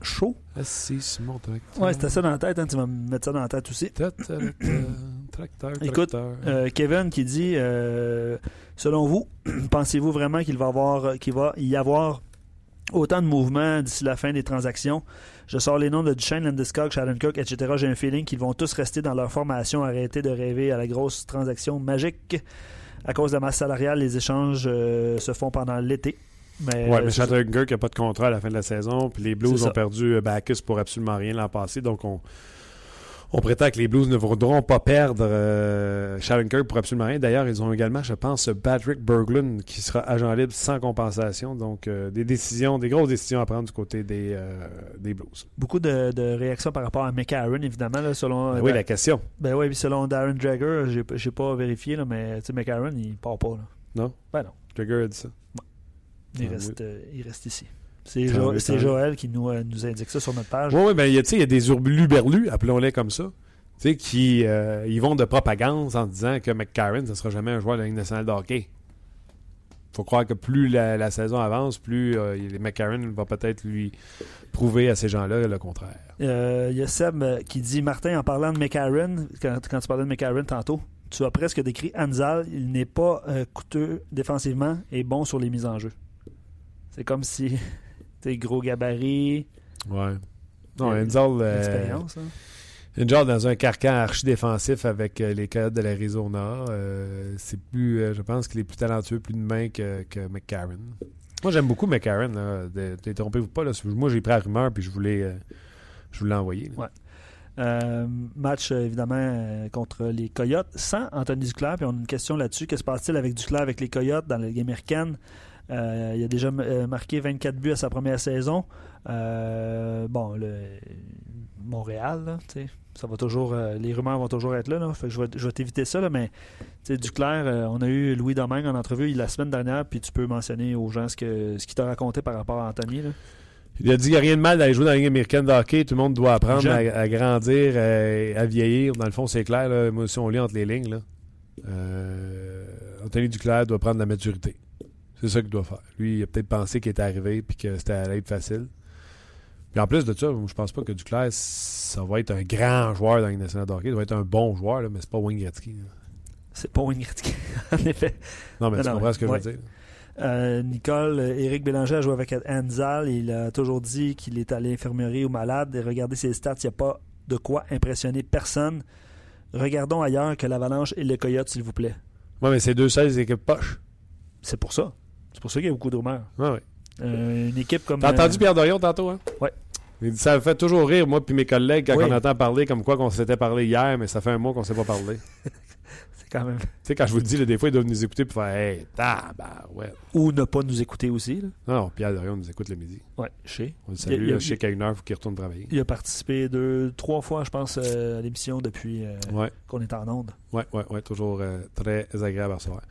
show. Assis sur mon tracteur. Ouais, c'était ça dans la tête, hein, tu vas me mettre ça dans la tête aussi. Tracteur, tracteur, Écoute, tracteur. Euh, Kevin qui dit euh, Selon vous, pensez-vous vraiment qu'il va, avoir, qu'il va y avoir autant de mouvements d'ici la fin des transactions? Je sors les noms de Duchesne, Landeskog, Shattenkirk, etc. J'ai un feeling qu'ils vont tous rester dans leur formation, arrêter de rêver à la grosse transaction magique. À cause de la masse salariale, les échanges euh, se font pendant l'été. Mais, Ouais, euh, mais. Shattenkirk qui n'a pas de contrat à la fin de la saison, puis les Blues ont perdu euh, Bacchus pour absolument rien l'an passé, donc on, on prétend que les Blues ne voudront pas perdre euh, Shattenkirk pour absolument rien. D'ailleurs, ils ont également, je pense, Patrick Berglund qui sera agent libre sans compensation, donc euh, des décisions, des grosses décisions à prendre du côté des, euh, des Blues. Beaucoup de, de réactions par rapport à McAaron, évidemment. là, selon, Ben oui, la question. Ben oui, selon Darren Jagger, j'ai pas vérifié, là, mais tu sais, McAaron, il part pas. Là. Non? Ben non. Trigger a dit ça. Il, Ah, reste, oui. euh, il reste ici. C'est Jo- Joël qui nous, euh, nous indique ça sur notre page. Oui, oui, ben, il y a, des urbuluberlus, appelons-les comme ça, qui euh, ils vont de propagande en disant que McCarron, ce ne sera jamais un joueur de la Ligue nationale de hockey. faut croire que plus la, la saison avance, plus euh, McCarron va peut-être lui prouver à ces gens-là le contraire. Euh, Il y a Seb qui dit Martin, en parlant de McAaron, quand, quand tu parlais de McAaron tantôt, tu as presque décrit Anzal. Il n'est pas coûteux défensivement et bon sur les mises en jeu. C'est comme si t'es gros gabarit, Ouais. Non, Enzel, euh, expérience. hein. Enzel dans un carcan archi-défensif avec euh, les Coyotes de l'Arizona, euh, c'est plus, euh, je pense qu'il est plus talentueux, plus de main que, que McCarron. Moi, j'aime beaucoup McCarron. Détrompez-vous pas. Là. Moi, j'ai pris la rumeur puis je voulais, euh, je voulais l'envoyer. Ouais. Match évidemment contre les Coyotes sans Anthony Duclair. Puis on a une question là-dessus. Que se passe-t-il avec Duclair avec les Coyotes dans la Ligue américaine? Euh, Il a déjà euh, marqué 24 buts à sa première saison. Euh, bon, le Montréal, là, ça va toujours. euh, les rumeurs vont toujours être là. là. Fait que je vais, je vais t'éviter ça, là, mais Duclair, on a eu Louis Domingue en entrevue la semaine dernière, puis tu peux mentionner aux gens ce qu'il t'a raconté par rapport à Anthony. Là. Il a dit qu'il n'y a rien de mal d'aller jouer dans la Ligue américaine de hockey. Tout le monde doit apprendre à, grandir, à, à vieillir. Dans le fond, c'est clair. Là. Moi aussi, on lit entre les lignes. Là. Anthony Duclair doit prendre la maturité. C'est ça qu'il doit faire. Lui, il a peut-être pensé qu'il était arrivé et que c'était à être facile. Puis en plus de ça, je pense pas que Duclair, ça va être un grand joueur dans Ligue nationale de hockey. Il doit être un bon joueur, là, mais c'est pas Wayne Gretzky. C'est pas Wayne Gretzky, en effet. Non, mais Non, tu non, comprends ce que ouais. je veux dire. Euh, Nicole, euh, Éric Bélanger a joué avec Anzal. Il a toujours dit qu'il est à l'infirmerie ou malade. Et regardez ses stats, il n'y a pas de quoi impressionner personne. Regardons ailleurs que l'Avalanche et le Coyote, s'il vous plaît. Ouais, mais c'est deux seules équipes poches. C'est pour ça. C'est pour ça qu'il y a beaucoup de rumeurs. Ouais, ouais. Euh, une équipe comme. T'as entendu euh, Pierre Dorion tantôt, hein? Ouais. Il dit, ça me fait toujours rire, moi puis mes collègues, quand Oui. on entend parler comme quoi qu'on s'était parlé hier, mais ça fait un mois qu'on s'est pas parlé. tu quand même. sais, quand je vous dis, là, des fois, ils doivent nous écouter pour faire Hey, tabarouette. Ou ne pas nous écouter aussi. là. Non, non, Pierre Dorion nous écoute le midi. Ouais, chez. On le Il y salue, a- là, je sais qu'à une heure, il faut qu'il retourne travailler. Il a participé deux, trois fois, je pense, euh, à l'émission depuis euh, Ouais, qu'on est en onde. ouais, ouais, ouais, toujours euh, très agréable à recevoir.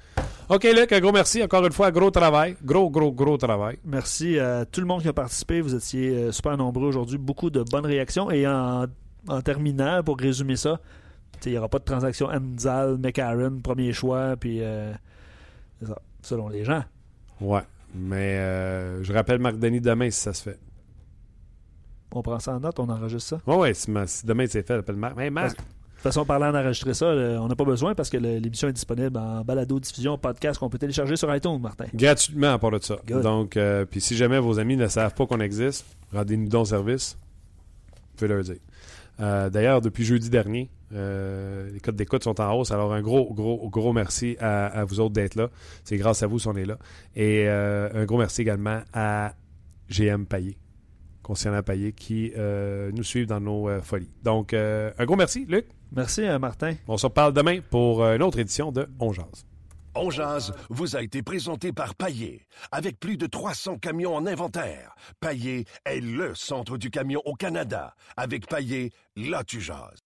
OK, Luc, un gros merci. Encore une fois, gros travail. Gros, gros, gros travail. Merci à tout le monde qui a participé. Vous étiez super nombreux aujourd'hui. Beaucoup de bonnes réactions. Et en, en terminant, pour résumer ça, tu il n'y aura pas de transaction Anzal, McAaron, premier choix. Puis, euh, ça. selon les gens. Ouais. Mais euh, je rappelle Marc Denis demain si ça se fait. On prend ça en note, on enregistre ça? Ouais, ouais. Si, ma- si demain c'est fait, appelle Marc. Mais Marc, De toute façon, parlant d'enregistrer ça, on n'a pas besoin parce que l'émission est disponible en balado, diffusion, podcast qu'on peut télécharger sur iTunes, Martin. gratuitement à part de ça. Good. Donc, euh, puis si jamais vos amis ne savent pas qu'on existe, rendez-nous donc service. Vous pouvez leur dire. Euh, D'ailleurs, depuis jeudi dernier, euh, les codes d'écoute sont en hausse. Alors, un gros, gros, gros merci à, à vous autres d'être là. C'est grâce à vous si on est là. Et euh, un gros merci également à GM Payet, concernant Payet, qui euh, nous suivent dans nos euh, folies. Donc, euh, un gros merci, Luc. Merci, Martin. On se reparle demain pour une autre édition de On Jase. On jazz vous a été présenté par Paillé. Avec plus de 300 camions en inventaire, Paillé est le centre du camion au Canada. Avec Paillé, là tu jases.